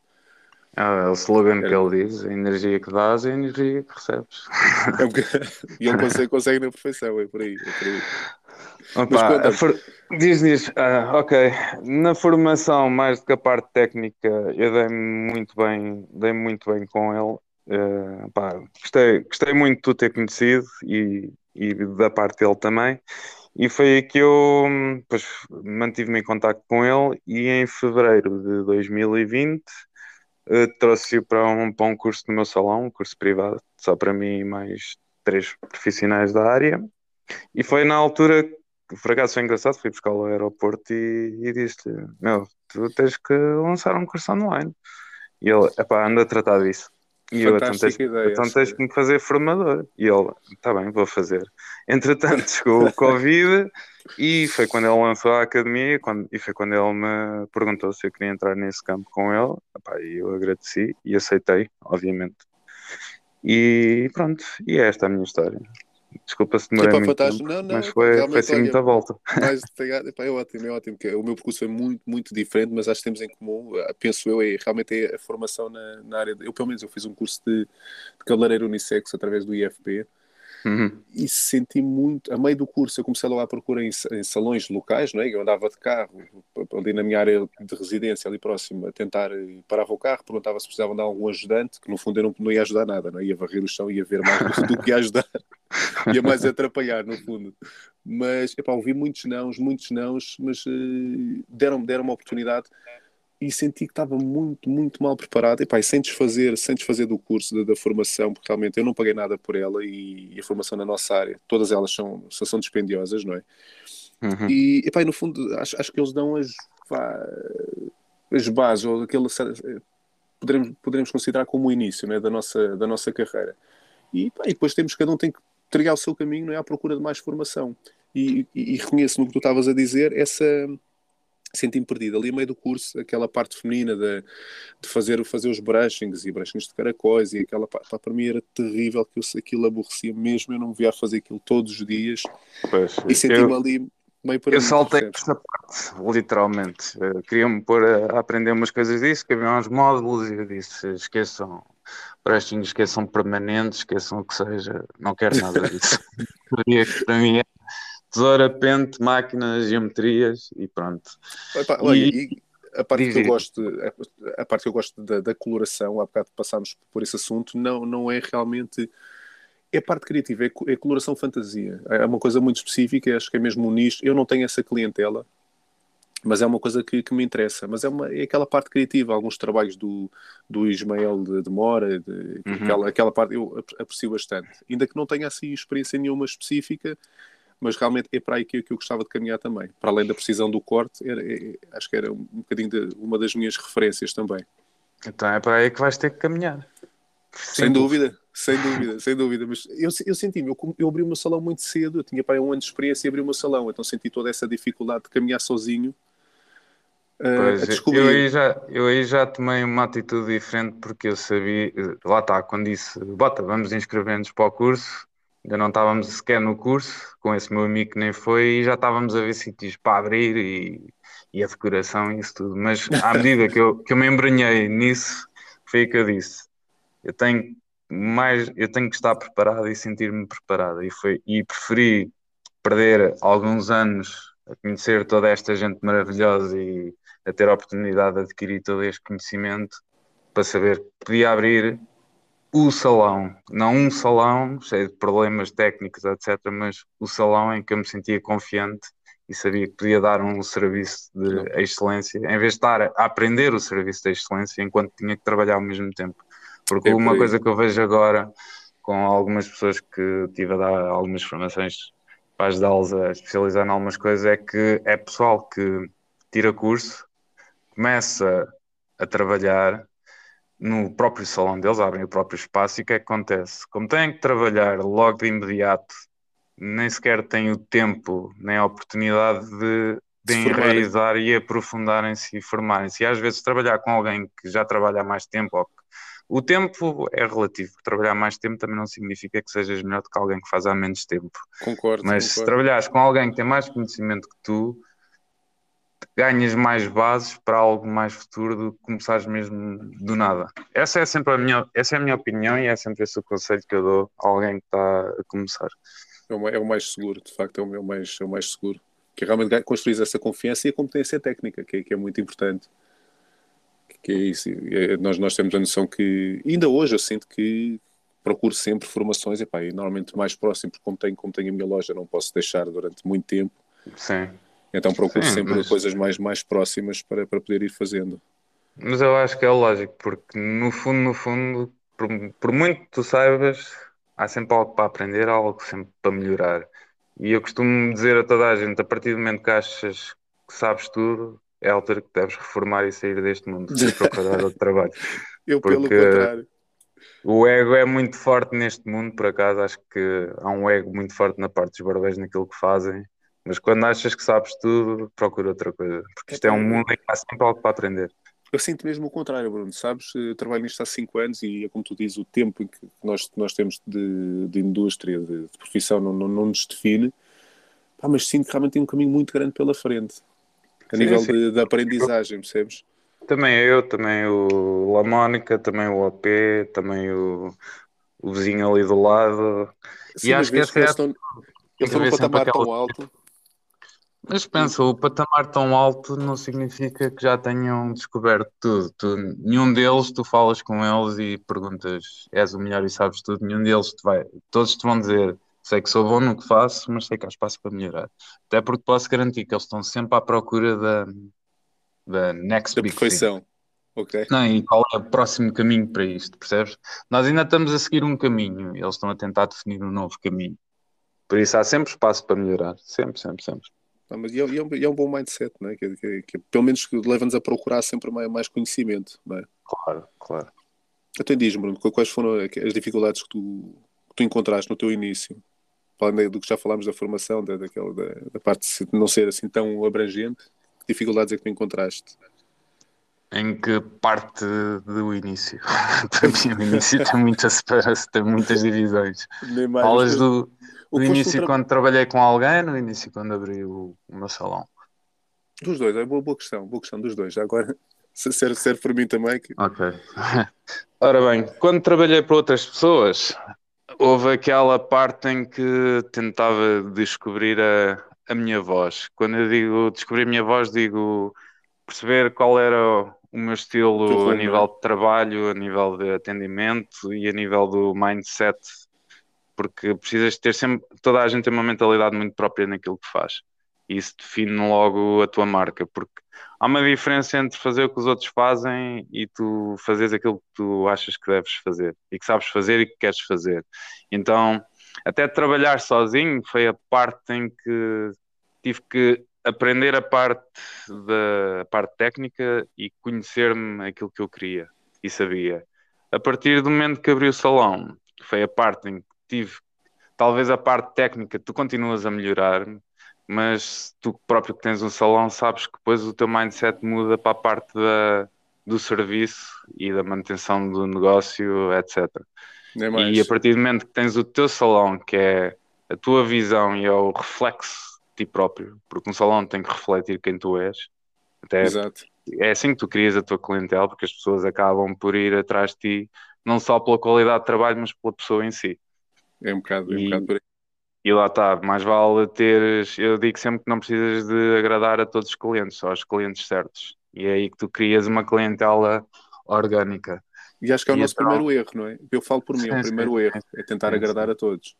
[SPEAKER 2] Ah, é o slogan
[SPEAKER 1] É.
[SPEAKER 2] que ele diz: a energia que dás é a energia que recebes.
[SPEAKER 1] É porque... e ele consegue, consegue na perfeição, é por aí. É por aí.
[SPEAKER 2] Opa, for- Diz, diz, ah, ok. Na formação, mais do que a parte técnica, eu dei-me muito bem, dei muito bem com ele. Eh, pá, gostei, gostei muito de tu ter conhecido e, e da parte dele também. E foi aí que eu hum, mantive-me em contacto com ele e em fevereiro de 2020 eh, trouxe-o para um, para um curso no meu salão, um curso privado, só para mim e mais três profissionais da área. E foi na altura que, por acaso foi engraçado, fui buscar ao aeroporto e, e disse-lhe: Meu, tu tens que lançar um curso online. E ele, epá, anda a tratar disso. E eu, então
[SPEAKER 1] Fantástica ideia.
[SPEAKER 2] então
[SPEAKER 1] essa.
[SPEAKER 2] tens que me fazer formador. E ele, está bem, vou fazer. Entretanto, chegou o Covid e foi quando ele lançou a academia quando- e foi quando ele me perguntou se eu queria entrar nesse campo com ele. Epá, e eu agradeci e aceitei, obviamente. E pronto, e é esta a minha história. Desculpa se demorei
[SPEAKER 1] Epá,
[SPEAKER 2] muito tempo,
[SPEAKER 1] Não, não,
[SPEAKER 2] mas foi, foi assim
[SPEAKER 1] olha,
[SPEAKER 2] muita volta.
[SPEAKER 1] é ótimo, é ótimo. Que o meu percurso foi muito, muito diferente, mas acho que temos em comum, eh, penso eu, é realmente é a formação na, na área. De, eu, pelo menos, eu fiz um curso de, de cabeleireiro unissex através do IFP
[SPEAKER 2] Uhum.
[SPEAKER 1] e senti muito. A meio do curso, eu comecei logo à procura em, em salões locais, não é? Eu andava de carro, ali na minha área de residência, ali próximo, a tentar. eh, Parava o carro, perguntava se precisavam de algum ajudante, que no fundo eu não, não ia ajudar nada, não é? Ia varrer o chão, ia ver mais do, do que ia ajudar, ia mais atrapalhar, no fundo. Mas, epá, ouvi muitos nãos, muitos nãos, mas eh, deram-me deram uma oportunidade e senti que estava muito, muito mal preparado. Epá, e sem desfazer, sem desfazer do curso, da, da formação, porque realmente eu não paguei nada por ela e, e a formação na nossa área, todas elas são, são, dispendiosas, não é?
[SPEAKER 2] Uhum.
[SPEAKER 1] E, epá, e no fundo, acho, acho que eles dão as, vá, as bases, ou aquele, poderemos, poderemos considerar como o início não é? da, nossa, da nossa carreira. E, pá, e depois temos, cada um tem que trilhar o seu caminho não é? à procura de mais formação. E, e, e reconheço no que tu estavas a dizer essa senti-me perdido ali a meio do curso, aquela parte feminina de, de fazer, fazer os brushings e brushings de caracóis e aquela parte, para mim era terrível que eu, aquilo aborrecia mesmo, eu não me via a fazer aquilo todos os dias
[SPEAKER 2] Pois,
[SPEAKER 1] e senti-me
[SPEAKER 2] eu,
[SPEAKER 1] ali meio
[SPEAKER 2] eu
[SPEAKER 1] perdido.
[SPEAKER 2] saltei
[SPEAKER 1] percebes?
[SPEAKER 2] essa parte, literalmente. Eh, Queriam-me pôr a, a aprender umas coisas disso, que havia uns módulos e eu disse: esqueçam brushing, esqueçam permanentes, esqueçam o que seja, não quero nada disso. Para mim é tesoura, pente, máquinas, geometrias e pronto.
[SPEAKER 1] Olha,
[SPEAKER 2] E-
[SPEAKER 1] e a parte
[SPEAKER 2] diz
[SPEAKER 1] que eu gosto, a, parte que eu gosto da, da coloração, há bocado passámos por esse assunto, não, não é realmente é a parte criativa, é, é coloração fantasia. É uma coisa muito específica, acho que é mesmo um nicho. Eu não tenho essa clientela, mas é uma coisa que, que me interessa. Mas é, uma, é aquela parte criativa, alguns trabalhos do, do Ismael de, de Mora, de-
[SPEAKER 2] Uhum.
[SPEAKER 1] aquela, aquela parte eu ap- aprecio bastante. Ainda que não tenha assim experiência nenhuma específica, mas realmente é para aí que, que eu gostava de caminhar também. Para além da precisão do corte, era, é, acho que era um bocadinho de, uma das minhas referências também.
[SPEAKER 2] Então é para aí que vais ter que caminhar.
[SPEAKER 1] Sem dúvida, sem dúvida, sem dúvida. Mas eu, eu senti-me, eu, eu abri o meu salão muito cedo, eu tinha para um ano de experiência e abri o meu salão, então senti toda essa dificuldade de caminhar sozinho.
[SPEAKER 2] Uh, pois, eu, aí já, eu aí já tomei uma atitude diferente porque eu sabia, lá está, quando disse, bota, vamos inscrever-nos para o curso, ainda não estávamos sequer no curso, com esse meu amigo que nem foi, e já estávamos a ver sítios para abrir e, e a decoração e isso tudo. Mas à medida que eu, que eu me embranhei nisso, foi o que eu disse eu tenho mais, eu tenho que estar preparado e sentir-me preparado. E, foi, e preferi perder alguns anos a conhecer toda esta gente maravilhosa e a ter a oportunidade de adquirir todo este conhecimento para saber que podia abrir o salão, não um salão cheio de problemas técnicos, etc., mas o salão em que eu me sentia confiante e sabia que podia dar um serviço de excelência, em vez de estar a aprender o serviço de excelência enquanto tinha que trabalhar ao mesmo tempo. Porque é uma coisa que eu vejo agora com algumas pessoas que tive a dar algumas formações para ajudá-los a especializar em algumas coisas é que é pessoal que tira curso, começa a trabalhar no próprio salão deles, abrem o próprio espaço e o que é que acontece? Como têm que trabalhar logo de imediato, nem sequer têm o tempo nem a oportunidade de, de enraizar e aprofundarem-se e formarem-se. E às vezes trabalhar com alguém que já trabalha há mais tempo ou que o tempo é relativo, trabalhar mais tempo também não significa que sejas melhor do que alguém que faz há menos tempo.
[SPEAKER 1] Concordo.
[SPEAKER 2] Mas
[SPEAKER 1] concordo.
[SPEAKER 2] se trabalhares com alguém que tem mais conhecimento que tu, ganhas mais bases para algo mais futuro do que começares mesmo do nada. Essa é sempre a minha, essa é a minha opinião e é sempre esse o conselho que eu dou a alguém que está a começar.
[SPEAKER 1] É o, é mais seguro, de facto, é o, mais, é o mais seguro. Que é realmente construir essa confiança e a competência técnica, que é, que é muito importante que é isso. É, nós, nós temos a noção que, ainda hoje, eu sinto que procuro sempre formações, e, pá, e normalmente mais próximo, porque como tenho, como tenho a minha loja, não posso deixar durante muito tempo.
[SPEAKER 2] Sim.
[SPEAKER 1] Então procuro Sim, sempre mas... coisas mais, mais próximas para, para poder ir fazendo.
[SPEAKER 2] Mas eu acho que é lógico, porque no fundo, no fundo, por, por muito que tu saibas, há sempre algo para aprender, há algo sempre para melhorar. E eu costumo dizer a toda a gente, a partir do momento que achas que sabes tudo, é a altura que deves reformar e sair deste mundo e procurar outro trabalho.
[SPEAKER 1] Eu, pelo contrário.
[SPEAKER 2] O ego é muito forte neste mundo, por acaso, acho que há um ego muito forte na parte dos barbeiros naquilo que fazem, mas quando achas que sabes tudo, procura outra coisa, porque isto é, é um mundo em que há sempre algo para aprender.
[SPEAKER 1] Eu sinto mesmo o contrário, Bruno, sabes? Eu trabalho nisto há 5 anos e é como tu dizes, o tempo que nós, nós temos de, de indústria, de, de profissão, não, não, não, nos define, ah, mas sinto que realmente tem um caminho muito grande pela frente a sim, nível de, aprendizagem, percebes?
[SPEAKER 2] Também eu, também o La Mónica, também o OP, também o, o vizinho ali do lado.
[SPEAKER 1] Sim, e acho que essa é estão, eles estão num patamar tão alto.
[SPEAKER 2] Mas pensa, o patamar tão alto não significa que já tenham descoberto tudo. Tu, nenhum deles, tu falas com eles e perguntas, és o melhor e sabes tudo, nenhum deles te vai, todos te vão dizer Sei que sou bom no que faço, mas sei que há espaço para melhorar. Até porque posso garantir que eles estão sempre à procura da, da next
[SPEAKER 1] da big perfeição. Thing. Okay.
[SPEAKER 2] Não, e qual é o próximo caminho para isto, percebes? Nós ainda estamos a seguir um caminho, eles estão a tentar definir um novo caminho. Por isso há sempre espaço para melhorar, sempre, sempre, sempre.
[SPEAKER 1] Não, mas e é, é, um, é um bom mindset, não é? que, que, que pelo menos leva-nos a procurar sempre mais, mais conhecimento. Não é?
[SPEAKER 2] Claro, claro.
[SPEAKER 1] Até diz, Bruno, quais foram as dificuldades que tu, que tu encontraste no teu início? falando do que já falámos da formação, da, daquela, da, da, parte de não ser assim tão abrangente, que dificuldades é que tu encontraste?
[SPEAKER 2] Em que parte do início? Para mim, o início tem muitas, tem muitas divisões. Falas do, do início tra... quando trabalhei com alguém, no início quando abri o, o meu salão.
[SPEAKER 1] Dos dois, é boa, boa questão, boa questão dos dois. Já agora, se serve, serve para mim também. Que...
[SPEAKER 2] Ok. Ora bem, quando trabalhei para outras pessoas, houve aquela parte em que tentava descobrir a, a minha voz. Quando eu digo descobrir a minha voz, digo perceber qual era o meu estilo a nível de trabalho, a nível de atendimento e a nível do mindset, porque precisas ter sempre, toda a gente tem uma mentalidade muito própria naquilo que faz. E isso define logo a tua marca, porque há uma diferença entre fazer o que os outros fazem e tu fazeres aquilo que tu achas que deves fazer e que sabes fazer e que queres fazer. Então, até trabalhar sozinho foi a parte em que tive que aprender a parte da parte técnica e conhecer-me aquilo que eu queria e sabia. A partir do momento que abri o salão, foi a parte em que tive, talvez a parte técnica, tu continuas a melhorar, mas tu próprio que tens um salão sabes que depois o teu mindset muda para a parte da, do serviço e da manutenção do negócio, etc. E a partir do momento que tens o teu salão, que é a tua visão e é o reflexo de ti próprio, porque um salão tem que refletir quem tu és. Até Exato. É assim que tu crias a tua clientela, porque as pessoas acabam por ir atrás de ti, não só pela qualidade de trabalho, mas pela pessoa em si.
[SPEAKER 1] É um bocado, é um bocado por aí.
[SPEAKER 2] E lá está, mais vale teres. Eu digo sempre que não precisas de agradar a todos os clientes, só aos clientes certos. E é aí que tu crias uma clientela orgânica.
[SPEAKER 1] E acho que é o e nosso então... primeiro erro, não é? Eu falo por mim, sim, é o primeiro sim, erro, sim, é tentar agradar a todos.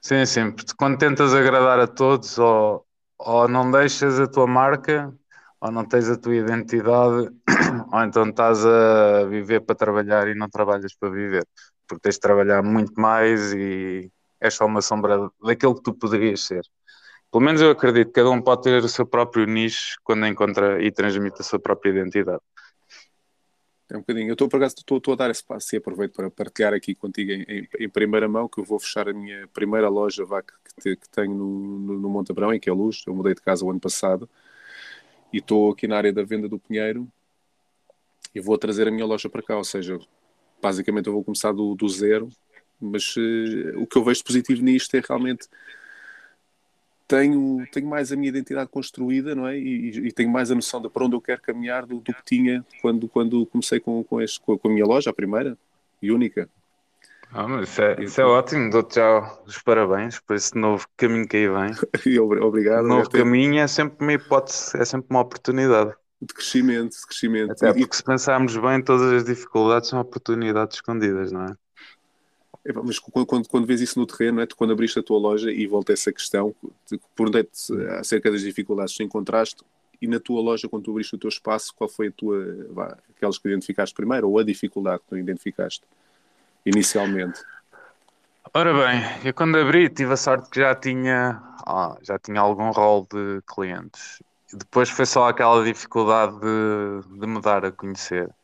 [SPEAKER 2] Sim, sim, porque quando tentas agradar a todos, ou, ou não deixas a tua marca, ou não tens a tua identidade, ou então estás a viver para trabalhar e não trabalhas para viver, porque tens de trabalhar muito mais e és só uma sombra daquilo que tu poderias ser. Pelo menos eu acredito que cada um pode ter o seu próprio nicho quando encontra e transmite a sua própria identidade.
[SPEAKER 1] É um bocadinho. Eu estou, por acaso, estou, estou a dar esse passo e aproveito para partilhar aqui contigo em, em, primeira mão que eu vou fechar a minha primeira loja que, que, que tenho no, no, no Monte Abrão, em que é Luz. Eu mudei de casa o ano passado e estou aqui na área da venda do Pinheiro e vou trazer a minha loja para cá. Ou seja, basicamente eu vou começar do, do zero, mas uh, o que eu vejo positivo nisto é realmente tenho, tenho mais a minha identidade construída, não é? E, e, tenho mais a noção de para onde eu quero caminhar do, do que tinha quando, quando comecei com, com, este, com, a minha loja, a primeira e única.
[SPEAKER 2] Ah, isso, é, isso é ótimo, dou-te já os parabéns por esse novo caminho que aí vem.
[SPEAKER 1] Obrigado. O
[SPEAKER 2] novo caminho é sempre uma hipótese, é sempre uma oportunidade.
[SPEAKER 1] De crescimento, de crescimento.
[SPEAKER 2] Até porque se pensarmos bem, todas as dificuldades são oportunidades escondidas, não é?
[SPEAKER 1] mas quando, quando, quando vês isso no terreno, é? quando abriste a tua loja e volta essa questão, por onde é acerca das dificuldades que encontraste, e na tua loja, quando tu abriste o teu espaço, qual foi a tua, vá, aquelas que identificaste primeiro, ou a dificuldade que tu identificaste inicialmente?
[SPEAKER 2] Ora bem, eu quando abri tive a sorte que já tinha, ah, já tinha algum rol de clientes. Depois foi só aquela dificuldade de, de me dar a conhecer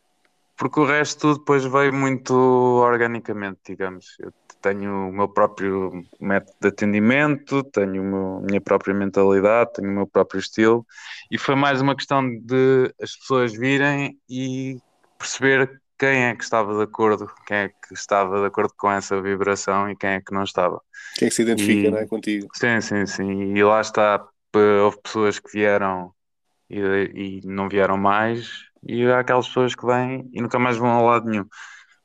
[SPEAKER 2] porque o resto depois veio muito organicamente, digamos. Eu tenho o meu próprio método de atendimento, tenho a minha própria mentalidade, tenho o meu próprio estilo, e foi mais uma questão de as pessoas virem e perceber quem é que estava de acordo, quem é que estava de acordo com essa vibração e quem é que não estava.
[SPEAKER 1] Quem é que se identifica, e, não é, contigo?
[SPEAKER 2] Sim, sim, sim. E lá está, houve pessoas que vieram e, e não vieram mais, e há aquelas pessoas que vêm e nunca mais vão a lado nenhum.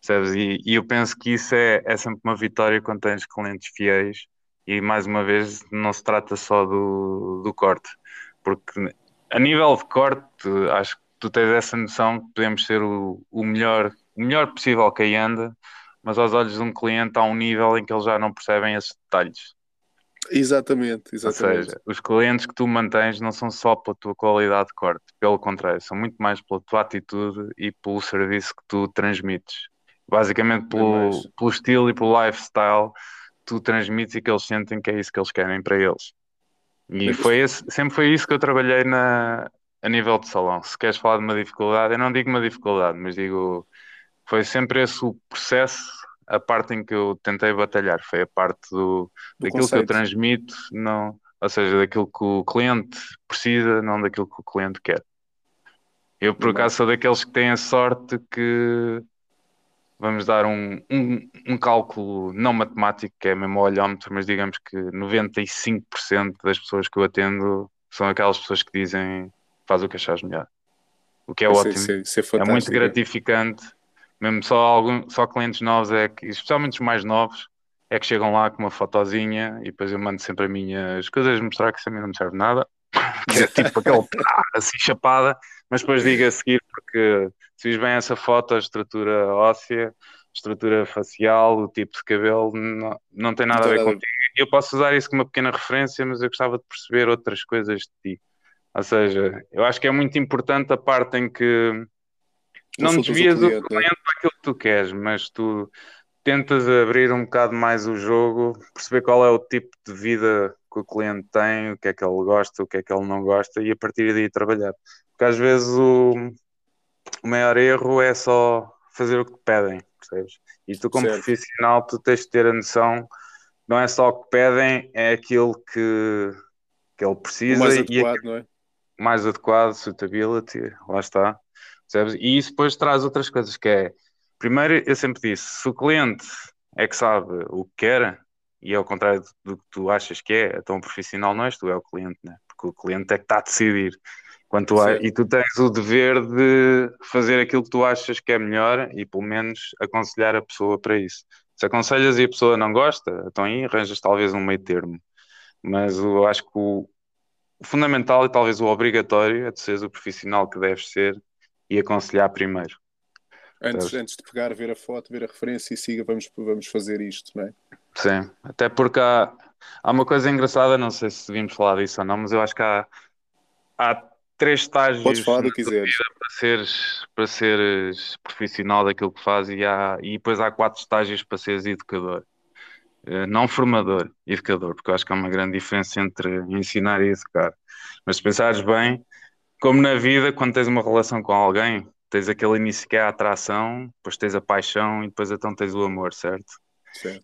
[SPEAKER 2] Percebes? E, e eu penso que isso é, é sempre uma vitória quando tens clientes fiéis e mais uma vez não se trata só do, do corte, porque a nível de corte acho que tu tens essa noção que podemos ser o, o melhor, o melhor possível que aí anda, mas aos olhos de um cliente há um nível em que eles já não percebem esses detalhes.
[SPEAKER 1] Exatamente, exatamente. Ou seja,
[SPEAKER 2] os clientes que tu mantens não são só pela tua qualidade de corte, pelo contrário, são muito mais pela tua atitude e pelo serviço que tu transmites. Basicamente pelo, pelo estilo e pelo lifestyle tu transmites e que eles sentem que é isso que eles querem para eles. E foi esse, sempre foi isso que eu trabalhei na, a nível de salão. Se queres falar de uma dificuldade, eu não digo uma dificuldade, mas digo foi sempre esse o processo a parte em que eu tentei batalhar, foi a parte do, do daquilo conceito. que eu transmito, não, ou seja, daquilo que o cliente precisa, não daquilo que o cliente quer. Eu, por acaso, sou daqueles que têm a sorte que vamos dar um, um, um cálculo não matemático, que é mesmo o olhómetro, mas digamos que 95% das pessoas que eu atendo são aquelas pessoas que dizem faz o que achas melhor. O que é ótimo. Sim, sim, é, é muito gratificante mesmo só, algum, só clientes novos, é que, especialmente os mais novos, é que chegam lá com uma fotozinha e depois eu mando sempre as minhas coisas mostrar que isso a mim não me serve nada, que é tipo aquele assim chapada, mas depois digo a seguir, porque se vis bem essa foto, a estrutura óssea, estrutura facial, o tipo de cabelo, não, não tem nada a ver contigo. Eu posso usar isso como uma pequena referência, mas eu gostava de perceber outras coisas de ti. Ou seja, eu acho que é muito importante a parte em que não desvias o cliente, o cliente para aquilo que tu queres, mas tu tentas abrir um bocado mais o jogo, perceber qual é o tipo de vida que o cliente tem, o que é que ele gosta, o que é que ele não gosta e a partir daí trabalhar. Porque às vezes o, o maior erro é só fazer o que te pedem, percebes? E tu, como certo. profissional, tu tens de ter a noção, não é só o que pedem, é aquilo que, que ele precisa. O
[SPEAKER 1] mais adequado, e, não é?
[SPEAKER 2] Mais adequado, suitability, lá está. Percebes? E isso depois traz outras coisas, que é, primeiro, eu sempre disse, se o cliente é que sabe o que quer, e é ao contrário do que tu achas que é, então o profissional não és tu, é o cliente, né? porque o cliente é que está a decidir. Quanto a, e tu tens o dever de fazer aquilo que tu achas que é melhor e pelo menos aconselhar a pessoa para isso. Se aconselhas e a pessoa não gosta, então aí arranjas talvez um meio termo. Mas eu acho que o, o fundamental e talvez o obrigatório é de seres o profissional que deves ser e aconselhar primeiro.
[SPEAKER 1] Antes, antes de pegar, ver a foto, ver a referência e siga, vamos, vamos fazer isto, não é?
[SPEAKER 2] Sim, até porque há, há uma coisa engraçada, não sei se devíamos falar disso ou não, mas eu acho que há, há três estágios
[SPEAKER 1] Podes falar do que quiseres.
[SPEAKER 2] para seres, para seres profissional daquilo que fazes e, há, e depois há quatro estágios para seres educador. Eh, não formador, educador, porque eu acho que há uma grande diferença entre ensinar e educar. Mas se pensares bem, como na vida, quando tens uma relação com alguém, tens aquele início que é a atração, depois tens a paixão e depois então tens o amor, certo?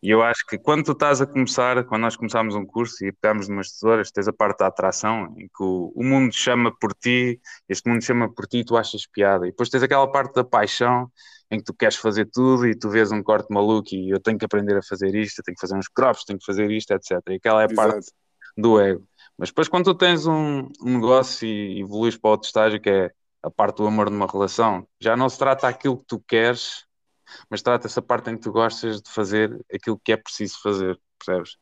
[SPEAKER 2] E eu acho que quando tu estás a começar, quando nós começámos um curso e pegamos umas tesouras, tens a parte da atração, em que o, o, mundo chama por ti, este mundo chama por ti e tu achas piada. E depois tens aquela parte da paixão, em que tu queres fazer tudo e tu vês um corte maluco e eu tenho que aprender a fazer isto, eu tenho que fazer uns crops, tenho que fazer isto, etc. E aquela é a Exato. parte do ego. Mas depois quando tu tens um, um negócio e evoluís para outro estágio, que é a parte do amor numa relação, já não se trata aquilo que tu queres, mas trata-se a parte em que tu gostas de fazer aquilo que é preciso fazer, percebes?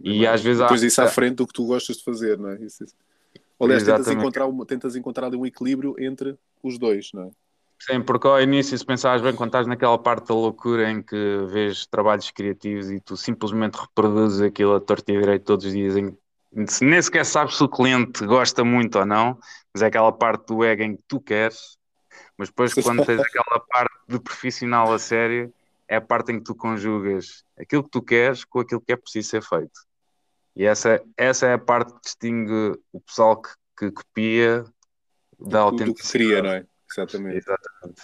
[SPEAKER 1] E às vezes depois há... isso à frente do que tu gostas de fazer, não é? Isso, isso. Aliás, tentas encontrar, uma, tentas encontrar um equilíbrio entre os dois, não é?
[SPEAKER 2] Sim, porque ao início, se pensares bem, quando estás naquela parte da loucura em que vês trabalhos criativos e tu simplesmente reproduzes aquilo a torta e direito todos os dias, em, nem sequer sabes se o cliente gosta muito ou não, mas é aquela parte do ego em que tu queres, mas depois, quando tens aquela parte de profissional a sério, é a parte em que tu conjugas aquilo que tu queres com aquilo que é preciso ser feito. E essa, essa é a parte que distingue o pessoal que, que copia da autenticidade. Do que
[SPEAKER 1] cria, não é? Exatamente.
[SPEAKER 2] Exatamente.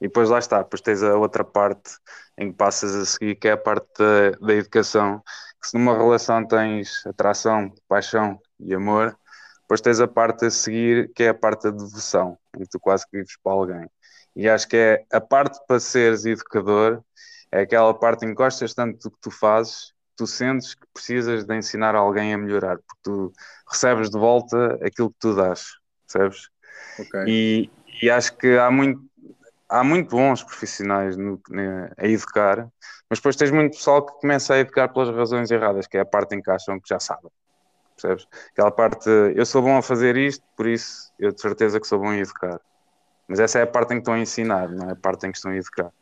[SPEAKER 2] E depois lá está, depois tens a outra parte em que passas a seguir, que é a parte da, da educação. Que se numa relação tens atração, paixão e amor, depois tens a parte a seguir, que é a parte da devoção, em que tu quase que vives para alguém. E acho que é a parte para seres educador, é aquela parte em que gostas tanto do que tu fazes, tu sentes que precisas de ensinar alguém a melhorar, porque tu recebes de volta aquilo que tu dás, percebes? Okay. E, e acho que há muito, há muito bons profissionais no, a educar, mas depois tens muito pessoal que começa a educar pelas razões erradas, que é a parte em que acham que já sabem percebes? Aquela parte, eu sou bom a fazer isto, por isso eu de certeza que sou bom em educar. Mas essa é a parte em que estão a ensinar, não é a parte em que estão a educar.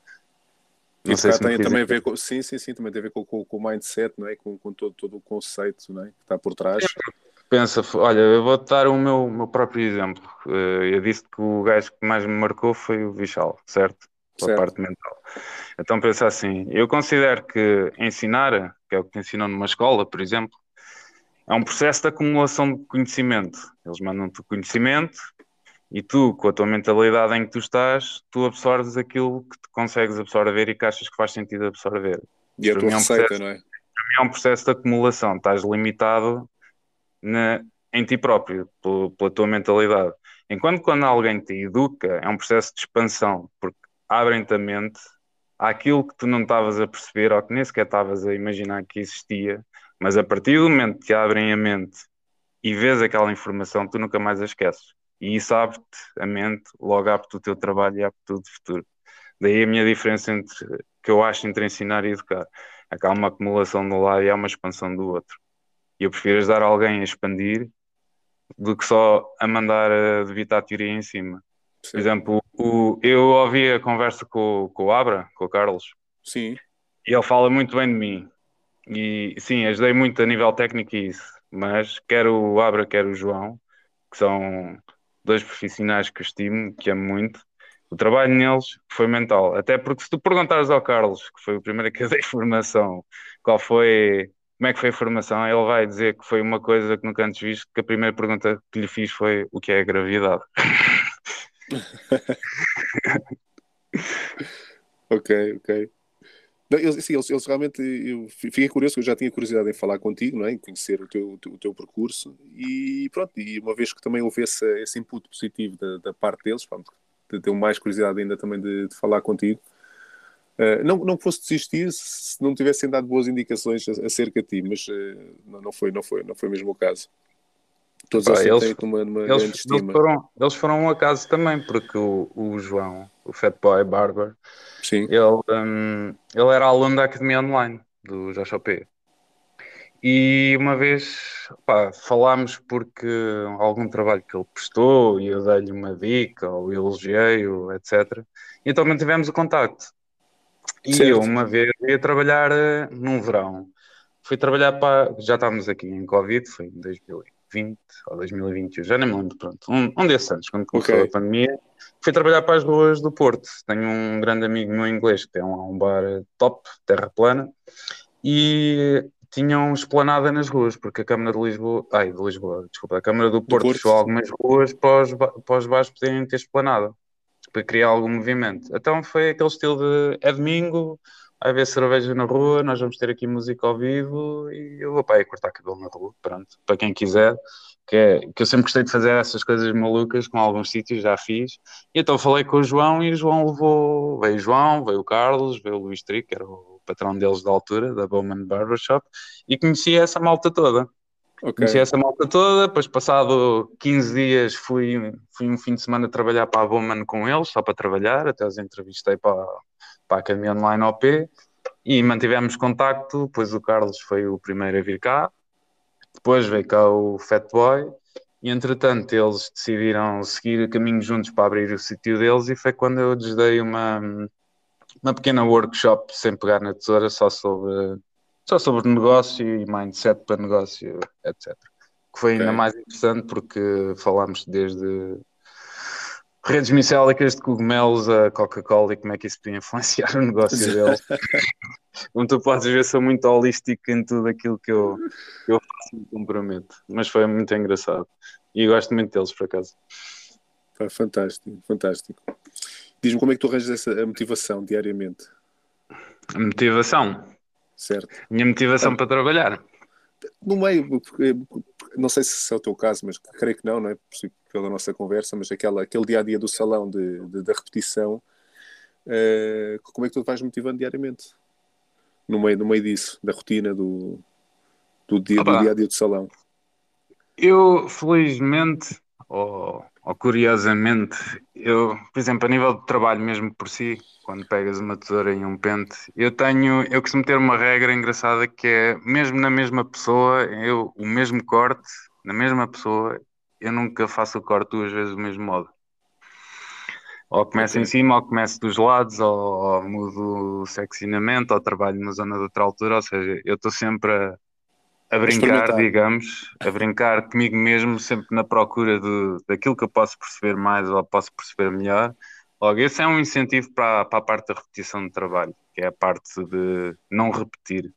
[SPEAKER 1] Não educar tem também a ver com, sim, sim, sim, também tem a ver com, com, com o mindset, não é? Com, com todo, todo o conceito não é? que está por trás.
[SPEAKER 2] Pensa, olha, eu vou-te dar o meu, meu próprio exemplo. Eh, eu disse que o gajo que mais me marcou foi o Vichal, certo? Pela parte mental. Então pensa assim, eu considero que ensinar, que é o que te ensinam numa escola, por exemplo, é um processo de acumulação de conhecimento. Eles mandam-te o conhecimento e tu, com a tua mentalidade em que tu estás, tu absorves aquilo que consegues absorver e que achas que faz sentido absorver.
[SPEAKER 1] E a tua é um receita, processo, não é?
[SPEAKER 2] Para mim é um processo de acumulação. Estás limitado na, em ti próprio, pela, tua mentalidade. Enquanto quando alguém te educa, é um processo de expansão, porque abrem-te a mente àquilo que tu não estavas a perceber ou que nem sequer estavas a imaginar que existia mas a partir do momento que te abrem a mente e vês aquela informação, tu nunca mais a esqueces. E isso abre-te a mente, logo abre-te o teu trabalho e abre-te o futuro. Daí a minha diferença entre que eu acho entre ensinar e educar. É que há uma acumulação do lado e há uma expansão do outro. E eu prefiro ajudar alguém a expandir do que só a mandar a debitar a teoria em cima. Sim. Por exemplo, o, eu ouvi a conversa com, com o Abra, com o Carlos.
[SPEAKER 1] Sim.
[SPEAKER 2] E ele fala muito bem de mim. E sim, ajudei muito a nível técnico isso, mas quer o Abra, quer o João, que são dois profissionais que estimo, que amo muito, O trabalho neles foi mental. Até porque se tu perguntares ao Carlos, que foi o primeiro que eu dei formação, qual foi, como é que foi a formação, ele vai dizer que foi uma coisa que nunca antes visto, que a primeira pergunta que lhe fiz foi o que é a gravidade.
[SPEAKER 1] ok, ok. Não, eles, sim, eles, eles, realmente, eu fiquei curioso, eu já tinha curiosidade em falar contigo, não é? em conhecer o teu, o teu, percurso e pronto, e uma vez que também houve esse, esse input positivo da, da parte deles, pronto, tenho mais curiosidade ainda também de, de falar contigo. Uh, não, não fosse desistir se não tivessem dado boas indicações acerca de ti, mas uh, não, não, foi, não, foi, não foi mesmo o caso.
[SPEAKER 2] Todos Pá, eles, uma, uma eles, eles, foram, eles foram um acaso também, porque o, o João, o Fatboy Barber, Sim. Ele, um, ele era aluno da Academia Online do JP. E uma vez pá, falámos porque algum trabalho que ele prestou e eu dei-lhe uma dica ou elogiei-o, etc. Então mantivemos o contacto. E certo. eu uma vez ia trabalhar uh, num verão. Fui trabalhar para. Já estávamos aqui em Covid, foi em 2020 ou 2021, já nem me lembro, pronto. Um, um desses anos, quando começou okay. a pandemia. Fui trabalhar para as ruas do Porto. Tenho um grande amigo meu inglês que tem um, um bar top, terra plana. E tinham esplanada nas ruas, porque a Câmara de Lisboa, ai, de Lisboa, desculpa, a Câmara do Porto, Porto. fechou algumas ruas para os, para os bares poderem ter esplanada, para criar algum movimento. Então foi aquele estilo de é domingo, vai haver cerveja na rua, nós vamos ter aqui música ao vivo e eu vou para aí cortar cabelo na rua, pronto, para quem quiser. Que, é, que eu sempre gostei de fazer essas coisas malucas com alguns sítios, já fiz. E então falei com o João e o João levou. Veio o João, veio o Carlos, veio o Luís Trick, que era o patrão deles da altura, da Bowman Barbershop, e conheci essa malta toda. Okay. Conheci essa malta toda, depois passado 15 dias fui, fui um fim de semana trabalhar para a Bowman com eles, só para trabalhar, até os entrevistei para, para a Academia Online OP, e mantivemos contacto, depois o Carlos foi o primeiro a vir cá, depois veio cá o Fat Boy, e entretanto eles decidiram seguir caminho juntos para abrir o sítio deles, e foi quando eu lhes dei uma uma pequena workshop sem pegar na tesoura só sobre, só sobre negócio e mindset para negócio, etc. Que foi okay. ainda mais interessante porque falámos desde redes micélicas de cogumelos a Coca-Cola e como é que isso podia influenciar o negócio deles. Como tu podes ver, sou muito holístico em tudo aquilo que eu, que eu faço e comprometo. Mas foi muito engraçado. E gosto muito deles, por acaso.
[SPEAKER 1] Fantástico, fantástico. Diz-me como é que tu arranjas essa motivação diariamente?
[SPEAKER 2] A motivação?
[SPEAKER 1] Certo.
[SPEAKER 2] Minha motivação ah, para trabalhar?
[SPEAKER 1] No meio, porque, não sei se é o teu caso, mas creio que não, não é? Pela nossa conversa, mas aquela, aquele dia a dia do salão de, de da repetição, uh, como é que tu te vais motivando diariamente? No meio, no meio disso, da rotina, do, do, dia, do dia a dia do salão?
[SPEAKER 2] Eu, felizmente, ou, ou, curiosamente, eu, por exemplo, a nível de trabalho mesmo por si, quando pegas uma tesoura e um pente, eu tenho, eu costumo ter uma regra engraçada que é, mesmo na mesma pessoa, eu, o mesmo corte, na mesma pessoa, eu nunca faço o corte duas vezes do mesmo modo. Ou começo okay. em cima, ou começo dos lados, ou, ou mudo o seccionamento, ou trabalho na zona de outra altura, ou seja, eu estou sempre a a brincar, digamos, a brincar comigo mesmo, sempre na procura de, daquilo que eu posso perceber mais ou posso perceber melhor. Logo, esse é um incentivo para, para a parte da repetição de trabalho, que é a parte de não repetir.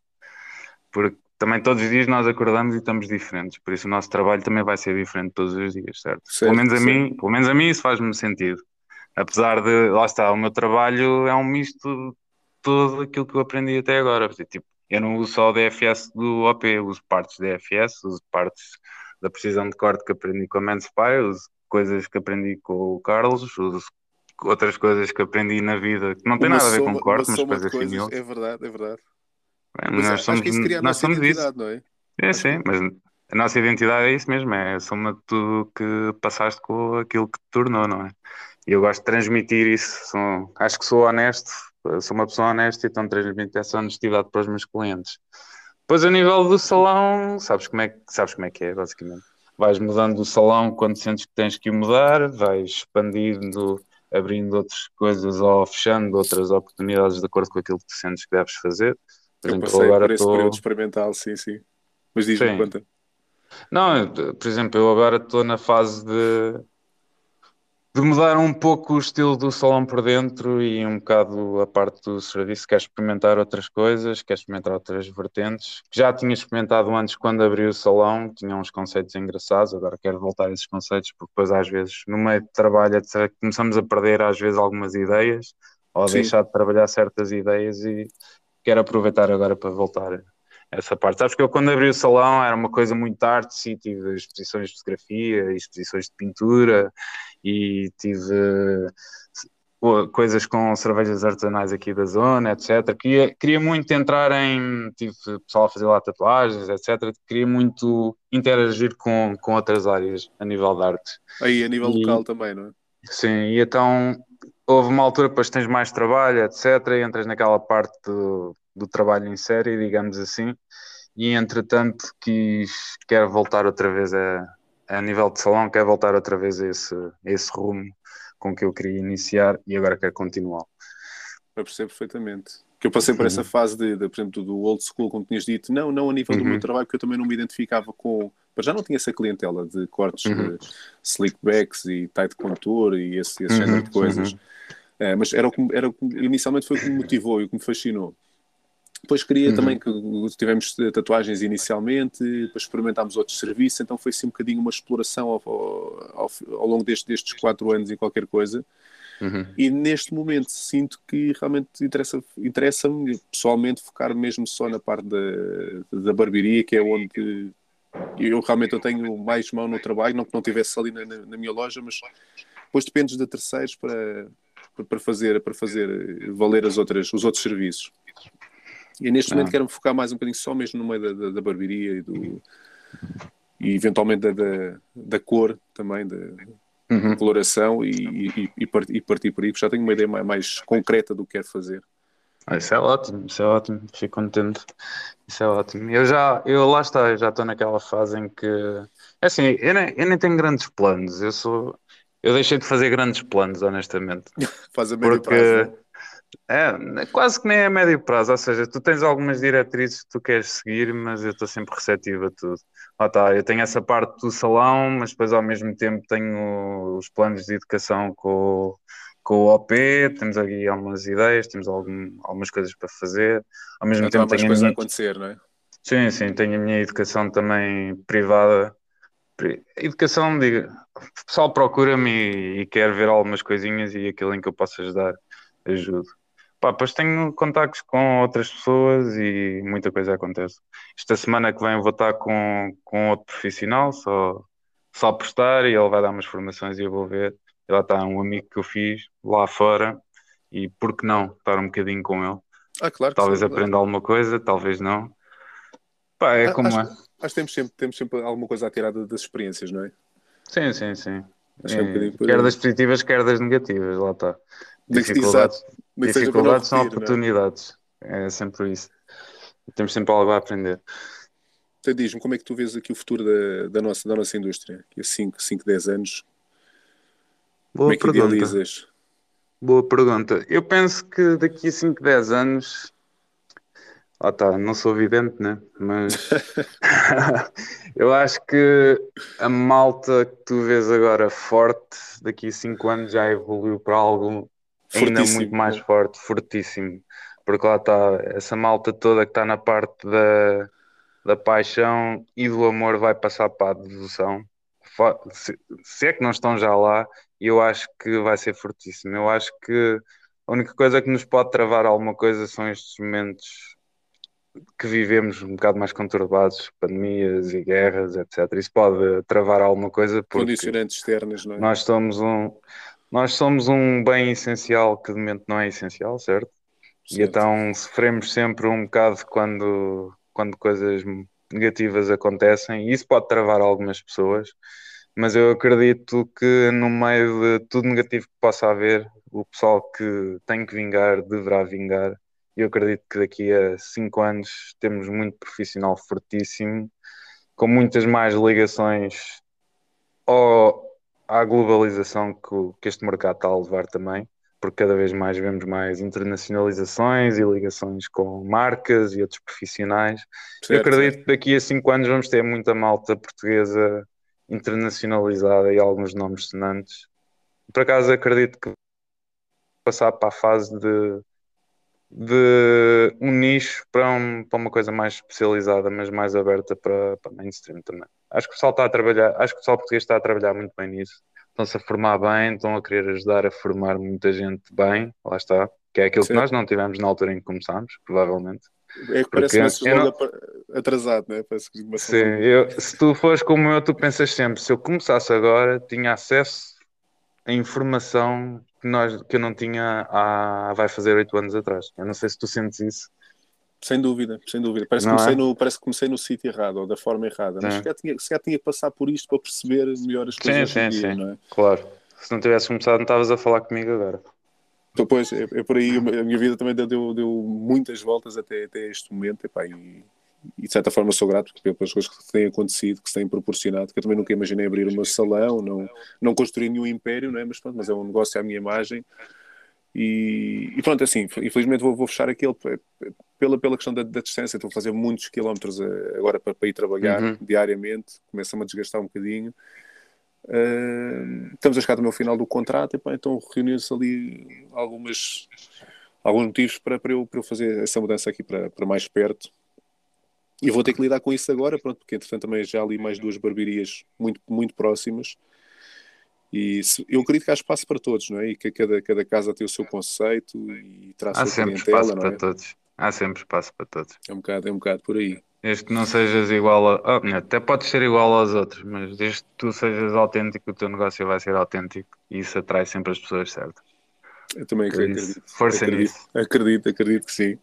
[SPEAKER 2] Porque também todos os dias nós acordamos e estamos diferentes, por isso o nosso trabalho também vai ser diferente todos os dias, certo? certo pelo, menos a mim, pelo menos a mim isso faz-me sentido. Apesar de, lá está, o meu trabalho é um misto de tudo aquilo que eu aprendi até agora. Tipo, eu não uso só o DFS do OP, uso partes DFS, uso partes da precisão de corte que aprendi com a Manspy, uso coisas que aprendi com o Carlos, uso outras coisas que aprendi na vida que não tem uma nada a ver soma, com corte, mas coisas assim.
[SPEAKER 1] É verdade, é verdade.
[SPEAKER 2] Mas nós somos, nós somos isso. Não é? É, sim, mas a nossa identidade é isso mesmo, é a soma de tudo que passaste com aquilo que te tornou, não é? E eu gosto de transmitir isso, sou, acho que sou honesto sou uma pessoa honesta e então transmito essa honestidade para os meus clientes. Depois, a nível do salão, sabes como é, sabes como é que é, basicamente. Vais mudando o salão quando sentes que tens que o mudar, vais expandindo, abrindo outras coisas ou fechando outras oportunidades de acordo com aquilo que tu sentes que deves fazer.
[SPEAKER 1] Por eu exemplo, passei agora por esse tô... período experimental, sim, sim. Mas diz-me conta.
[SPEAKER 2] Não, por exemplo, eu agora estou na fase de de mudar um pouco o estilo do salão por dentro e um bocado a parte do serviço. Quer experimentar outras coisas, quer experimentar outras vertentes. Já tinha experimentado antes quando abri o salão, tinha uns conceitos engraçados, agora quero voltar a esses conceitos, porque depois às vezes, no meio de trabalho, começamos a perder às vezes algumas ideias, ou Sim. deixar de trabalhar certas ideias e quero aproveitar agora para voltar essa parte. Sabes que eu quando abri o salão era uma coisa muito artsy, tive exposições de fotografia, exposições de pintura e tive coisas com cervejas artesanais aqui da zona, etc. Queria, queria muito entrar em. Tive pessoal a fazer lá tatuagens, etc. Queria muito interagir com, com outras áreas a nível de arte.
[SPEAKER 1] Aí, a nível e, local também, não é?
[SPEAKER 2] Sim, e então houve uma altura, depois tens mais trabalho, etc. E entras naquela parte do, do trabalho em série, digamos assim. E entretanto, quis, quero voltar outra vez a, a nível de salão, quero voltar outra vez a esse, a esse rumo com que eu queria iniciar e agora quero continuar.
[SPEAKER 1] Eu percebo perfeitamente. Que eu passei por essa uhum. fase de, de, por exemplo, do old school, como tinhas dito, não, não a nível uhum. do meu uhum. trabalho, porque eu também não me identificava com. Mas já não tinha essa clientela de cortes uhum. de slickbacks e tight contour e esse, esse género de uhum. coisas. É, mas era o, que, era o que inicialmente foi o que me motivou e o que me fascinou. Depois queria uhum. também que tivemos tatuagens inicialmente, depois experimentámos outros serviços, então foi assim um bocadinho uma exploração ao, ao, ao longo deste, destes quatro anos e qualquer coisa. Uhum. E neste momento sinto que realmente interessa-me interessa pessoalmente focar mesmo só na parte da, da barbearia, que é onde eu realmente eu tenho mais mão no trabalho, não que não tivesse ali na, na, na minha loja, mas depois dependes de terceiros para, para fazer, para fazer valer as outras, os outros serviços. E neste momento ah. quero-me focar mais um bocadinho só mesmo no meio da, da, da barbearia e, do, e eventualmente da, da, da cor também, da, uhum. coloração e, e, e, partir, e partir por aí, porque já tenho uma ideia mais, mais concreta do que quero fazer.
[SPEAKER 2] Ah, isso é ótimo, isso é ótimo, fico contente. Isso é ótimo. Eu já, eu lá está, eu já estou naquela fase em que. É assim, eu nem, eu nem tenho grandes planos, eu sou. Eu deixei de fazer grandes planos, honestamente.
[SPEAKER 1] Faz a médio porque, prazo. Né?
[SPEAKER 2] É, quase que nem a médio prazo, ou seja, tu tens algumas diretrizes que tu queres seguir, mas eu estou sempre receptivo a tudo. Ah, tá, eu tenho essa parte do salão, mas depois ao mesmo tempo tenho os planos de educação com, com o OP, temos aqui algumas ideias, temos algum, algumas coisas para fazer. Ao mesmo
[SPEAKER 1] então,
[SPEAKER 2] tempo
[SPEAKER 1] tenho coisas minha... a acontecer, não é?
[SPEAKER 2] Sim, sim, tenho a minha educação também privada. Educação, digo, o pessoal procura-me e, e quer ver algumas coisinhas e aquilo em que eu posso ajudar, ajudo. Pá, depois tenho contactos com outras pessoas e muita coisa acontece. Esta semana que vem vou estar com, com outro profissional, só, só prestar, e ele vai dar umas formações e eu vou ver. E lá está um amigo que eu fiz lá fora, e por que não estar um bocadinho com ele?
[SPEAKER 1] Ah, claro
[SPEAKER 2] talvez
[SPEAKER 1] sim,
[SPEAKER 2] aprenda claro. alguma coisa, talvez não. Pá, é ah, como
[SPEAKER 1] acho,
[SPEAKER 2] é.
[SPEAKER 1] Acho que temos sempre, temos sempre alguma coisa a tirar das experiências, não é?
[SPEAKER 2] Sim, sim, sim. É um quer das positivas, quer das negativas, lá está. Dificuldades, dificuldades são é? oportunidades. É? é sempre isso. Temos sempre algo a aprender.
[SPEAKER 1] Então diz-me, como é que tu vês aqui o futuro da, da, nossa, da nossa indústria? Daqui a 5, 5, 10 anos?
[SPEAKER 2] Boa como é que pergunta. idealizas? Boa pergunta. Eu penso que daqui a 5, 10 anos ah tá, não sou vidente, né? Mas eu acho que a malta que tu vês agora forte, daqui a 5 anos já evoluiu para algo ainda muito mais forte, fortíssimo. Porque lá está, essa malta toda que está na parte da, da paixão e do amor vai passar para a devoção. Se, se é que não estão já lá, eu acho que vai ser fortíssimo. Eu acho que a única coisa que nos pode travar alguma coisa são estes momentos que vivemos um bocado mais conturbados, pandemias e guerras, etc. Isso pode travar alguma coisa.
[SPEAKER 1] Condicionantes externas, não é?
[SPEAKER 2] Nós somos um, nós somos um bem essencial que de momento não é essencial, certo? certo. E então sofremos sempre um bocado quando, quando coisas negativas acontecem e isso pode travar algumas pessoas, mas eu acredito que no meio de tudo negativo que possa haver, o pessoal que tem que vingar deverá vingar. E eu acredito que daqui a cinco anos temos muito profissional fortíssimo, com muitas mais ligações ao, à globalização que, que este mercado está a levar também, porque cada vez mais vemos mais internacionalizações e ligações com marcas e outros profissionais. Certo, Eu acredito certo. que daqui a cinco anos vamos ter muita malta portuguesa internacionalizada e alguns nomes sonantes por acaso acredito que passar para a fase de, de um nicho para, um, para uma coisa mais especializada, mas mais aberta para, para mainstream também. Acho que o pessoal está a trabalhar, acho que o pessoal português está a trabalhar muito bem nisso. Estão-se a formar bem, estão a querer ajudar a formar muita gente bem, lá está, que é aquilo Sim. que nós não tivemos na altura em que começámos, provavelmente.
[SPEAKER 1] É que parece uma não... atrasado, né? Parece que uma
[SPEAKER 2] Sim, eu, se tu fores como eu, tu pensas sempre, se eu começasse agora, tinha acesso a informação que, nós, que eu não tinha há, vai fazer oito anos atrás. Eu não sei se tu sentes isso.
[SPEAKER 1] Sem dúvida, sem dúvida. Parece, que comecei, é? no, parece que comecei no sítio errado ou da forma errada. Mas se calhar, tinha, se calhar tinha que passar por isto para perceber melhor as coisas.
[SPEAKER 2] Sim, sim, dia, sim. Não é? Claro. Se não tivesse começado, não estavas a falar comigo agora.
[SPEAKER 1] Depois, é, é por aí, a minha vida também deu, deu muitas voltas até, até este momento. Epá, e, e de certa forma sou grato pelas coisas que têm acontecido, que se têm proporcionado, que eu também nunca imaginei abrir um salão, não, não construir nenhum império, não é? mas, pronto, mas é um negócio à minha imagem. E, e pronto, assim, infelizmente vou, vou fechar aquele pela, pela questão da, da distância, estou a fazer muitos quilómetros eh, agora para, para ir trabalhar uhum. diariamente, começa-me a desgastar um bocadinho. Uh, estamos a chegar também ao final do contrato, e, pá, então reuniu-se ali algumas, alguns motivos para, para, eu, para eu fazer essa mudança aqui para, para mais perto. E vou ter que lidar com isso agora, pronto, porque entretanto também já ali mais duas barbearias muito, muito próximas. E se, eu acredito que há espaço para todos, não é? E que cada, cada casa tem o seu conceito e traz a
[SPEAKER 2] sua clientela, espaço não é? para todos. Há sempre espaço para todos.
[SPEAKER 1] É um bocado, é um bocado por aí.
[SPEAKER 2] Desde que não sejas igual a. Oh, até podes ser igual aos outros, mas desde que tu sejas autêntico, o teu negócio vai ser autêntico e isso atrai sempre as pessoas certas.
[SPEAKER 1] Eu também acredito.
[SPEAKER 2] Força
[SPEAKER 1] acredito,
[SPEAKER 2] nisso.
[SPEAKER 1] Acredito, acredito que sim.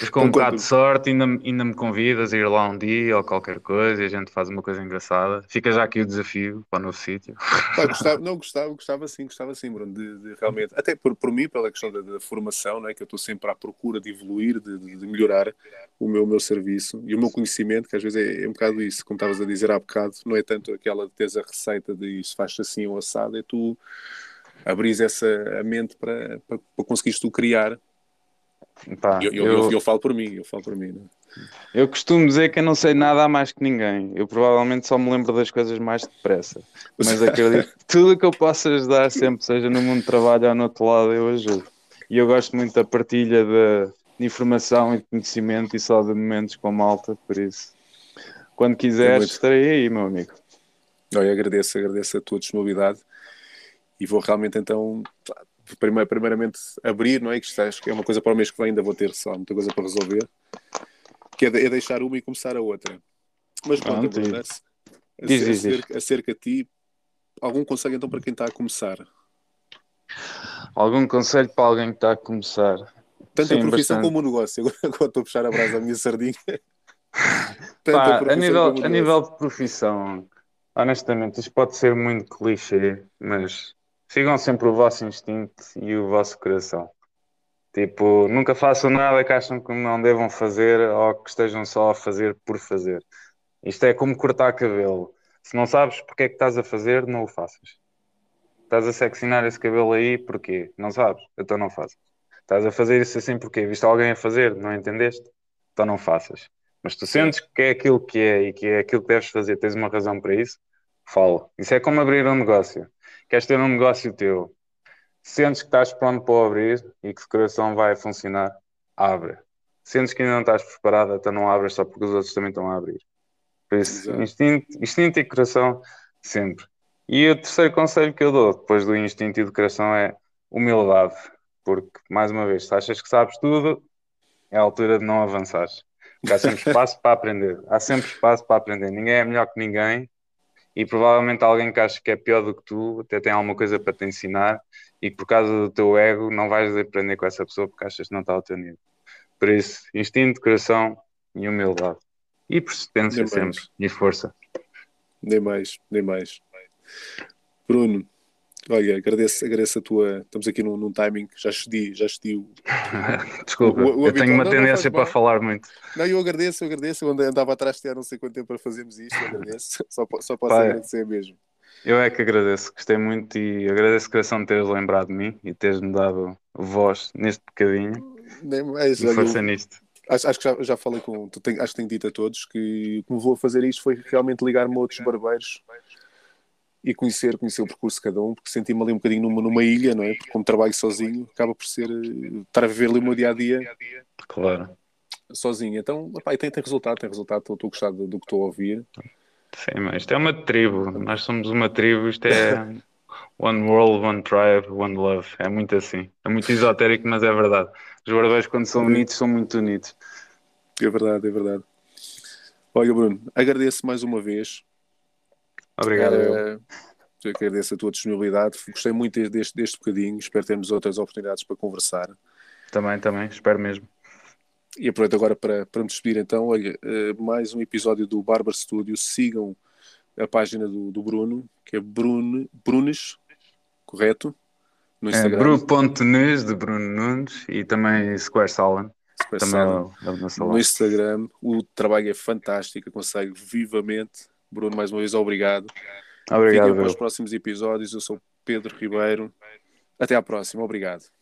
[SPEAKER 2] Mas com um bocado de sorte, ainda, ainda me convidas a ir lá um dia ou qualquer coisa e a gente faz uma coisa engraçada. Fica já aqui o desafio para o novo sítio.
[SPEAKER 1] gostava, não, gostava, gostava sim, gostava sim, Bruno, de, de realmente, até por, por mim, pela questão da, da, formação, não é? que eu estou sempre à procura de evoluir, de, de, de melhorar o meu, meu serviço e o meu conhecimento, que às vezes é, é um bocado isso, como estavas a dizer há bocado, não é tanto aquela de teres a receita de isso faz assim ou assado, é tu abris essa a mente para, para, para conseguires tu criar Pá, eu, eu, eu, eu, falo por mim, eu falo por mim. Né?
[SPEAKER 2] Eu costumo dizer que eu não sei nada a mais que ninguém. Eu provavelmente só me lembro das coisas mais depressa. Mas acredito que tudo que eu possa ajudar, sempre seja no mundo de trabalho ou no outro lado, eu ajudo. E eu gosto muito da partilha de, de informação e de conhecimento e só de momentos com malta, por isso. Quando quiseres, muito... estarei aí, meu amigo.
[SPEAKER 1] Eu agradeço, agradeço a tua disponibilidade e vou realmente então primeiramente abrir, não é? Que acho que é uma coisa para o mês que vem, ainda vou ter só muita coisa para resolver, que é, é deixar uma e começar a outra. Mas pronto, Bruno, é diz, diz, acerca, acerca de ti, algum conselho então para quem está a começar?
[SPEAKER 2] Algum conselho para alguém que está a começar?
[SPEAKER 1] Tanto Sim, a profissão bastante. como o negócio. Agora, estou a puxar a brasa à minha sardinha.
[SPEAKER 2] Pá, a, nível, a nível de profissão, honestamente, isto pode ser muito clichê, mas sigam sempre o vosso instinto e o vosso coração. Tipo, nunca façam nada que acham que não devam fazer ou que estejam só a fazer por fazer. Isto é como cortar cabelo. Se não sabes porque é que estás a fazer, não o faças. Estás a seccionar esse cabelo aí, porquê? Não sabes? Então não faças. Estás a fazer isso assim porquê? Viste alguém a fazer? Não entendeste? Então não faças. Mas tu sentes que é aquilo que é e que é aquilo que deves fazer, tens uma razão para isso, fala. Isso é como abrir um negócio queres ter um negócio teu, sentes que estás pronto para abrir e que o coração vai funcionar, abre. Sentes que ainda não estás preparado, então não abres só porque os outros também estão a abrir. Por isso, instinto, instinto e coração, sempre. E o terceiro conselho que eu dou, depois do instinto e do coração, é humildade. Porque, mais uma vez, se achas que sabes tudo, é a altura de não avançares. Porque há sempre espaço para aprender. Há sempre espaço para aprender. Ninguém é melhor que ninguém e provavelmente alguém que acha que é pior do que tu até tem alguma coisa para te ensinar e por causa do teu ego não vais aprender com essa pessoa porque achas que não está ao teu nível. Por isso, instinto, coração e humildade. E persistência sempre. E força.
[SPEAKER 1] Nem mais, nem mais. Bruno, Olha, agradeço, agradeço a tua. Estamos aqui num, num timing que já cedi, já cedi o.
[SPEAKER 2] Desculpa, o, o eu tenho uma não, tendência não para falar muito.
[SPEAKER 1] Não, eu agradeço, eu agradeço. Eu andava atrás de não sei quanto tempo para fazermos isto, eu agradeço. Só, só posso Pai, agradecer mesmo.
[SPEAKER 2] Eu é que agradeço, gostei muito e agradeço o coração de teres lembrado de mim e teres-me dado voz neste bocadinho. Nem mais, e força nisto.
[SPEAKER 1] Acho, acho, que já, já falei com. acho que tenho dito a todos que o que me vou fazer isto foi realmente ligar-me a outros barbeiros e conhecer, conhecer o percurso de cada um, porque senti-me ali um bocadinho numa, numa ilha, não é? Porque como trabalho sozinho, acaba por ser eh, estar a viver ali o meu dia a dia.
[SPEAKER 2] Claro.
[SPEAKER 1] Sozinho. Então, epá, tem, tem resultado, tem resultado, estou, estou a gostar do, do que estou a ouvir.
[SPEAKER 2] Sim, mas isto é uma tribo. Nós somos uma tribo, isto é One World, One Tribe, One Love. É muito assim. É muito esotérico, mas é verdade. Os barbeiros, quando são unidos, são muito unidos.
[SPEAKER 1] É verdade, é verdade. Olha, Bruno, agradeço mais uma vez.
[SPEAKER 2] Obrigado.
[SPEAKER 1] Uh, agradeço a tua disponibilidade. Gostei muito deste, deste bocadinho. Espero termos outras oportunidades para conversar.
[SPEAKER 2] Também, também. Espero mesmo.
[SPEAKER 1] E aproveito agora para, para me despedir. Então, olha, uh, mais um episódio do Barber Studio. Sigam a página do, do Bruno, que é Bruno, Brunes, correto?
[SPEAKER 2] No Instagram. É Bru.nunes, de Bruno Nunes, e também Square Salon. Square também
[SPEAKER 1] Salon. É no Instagram. O trabalho é fantástico, aconselho vivamente. Bruno, mais uma vez, obrigado.
[SPEAKER 2] Obrigado.
[SPEAKER 1] Fiquem para os próximos episódios. Eu sou Pedro Ribeiro. Até à próxima. Obrigado.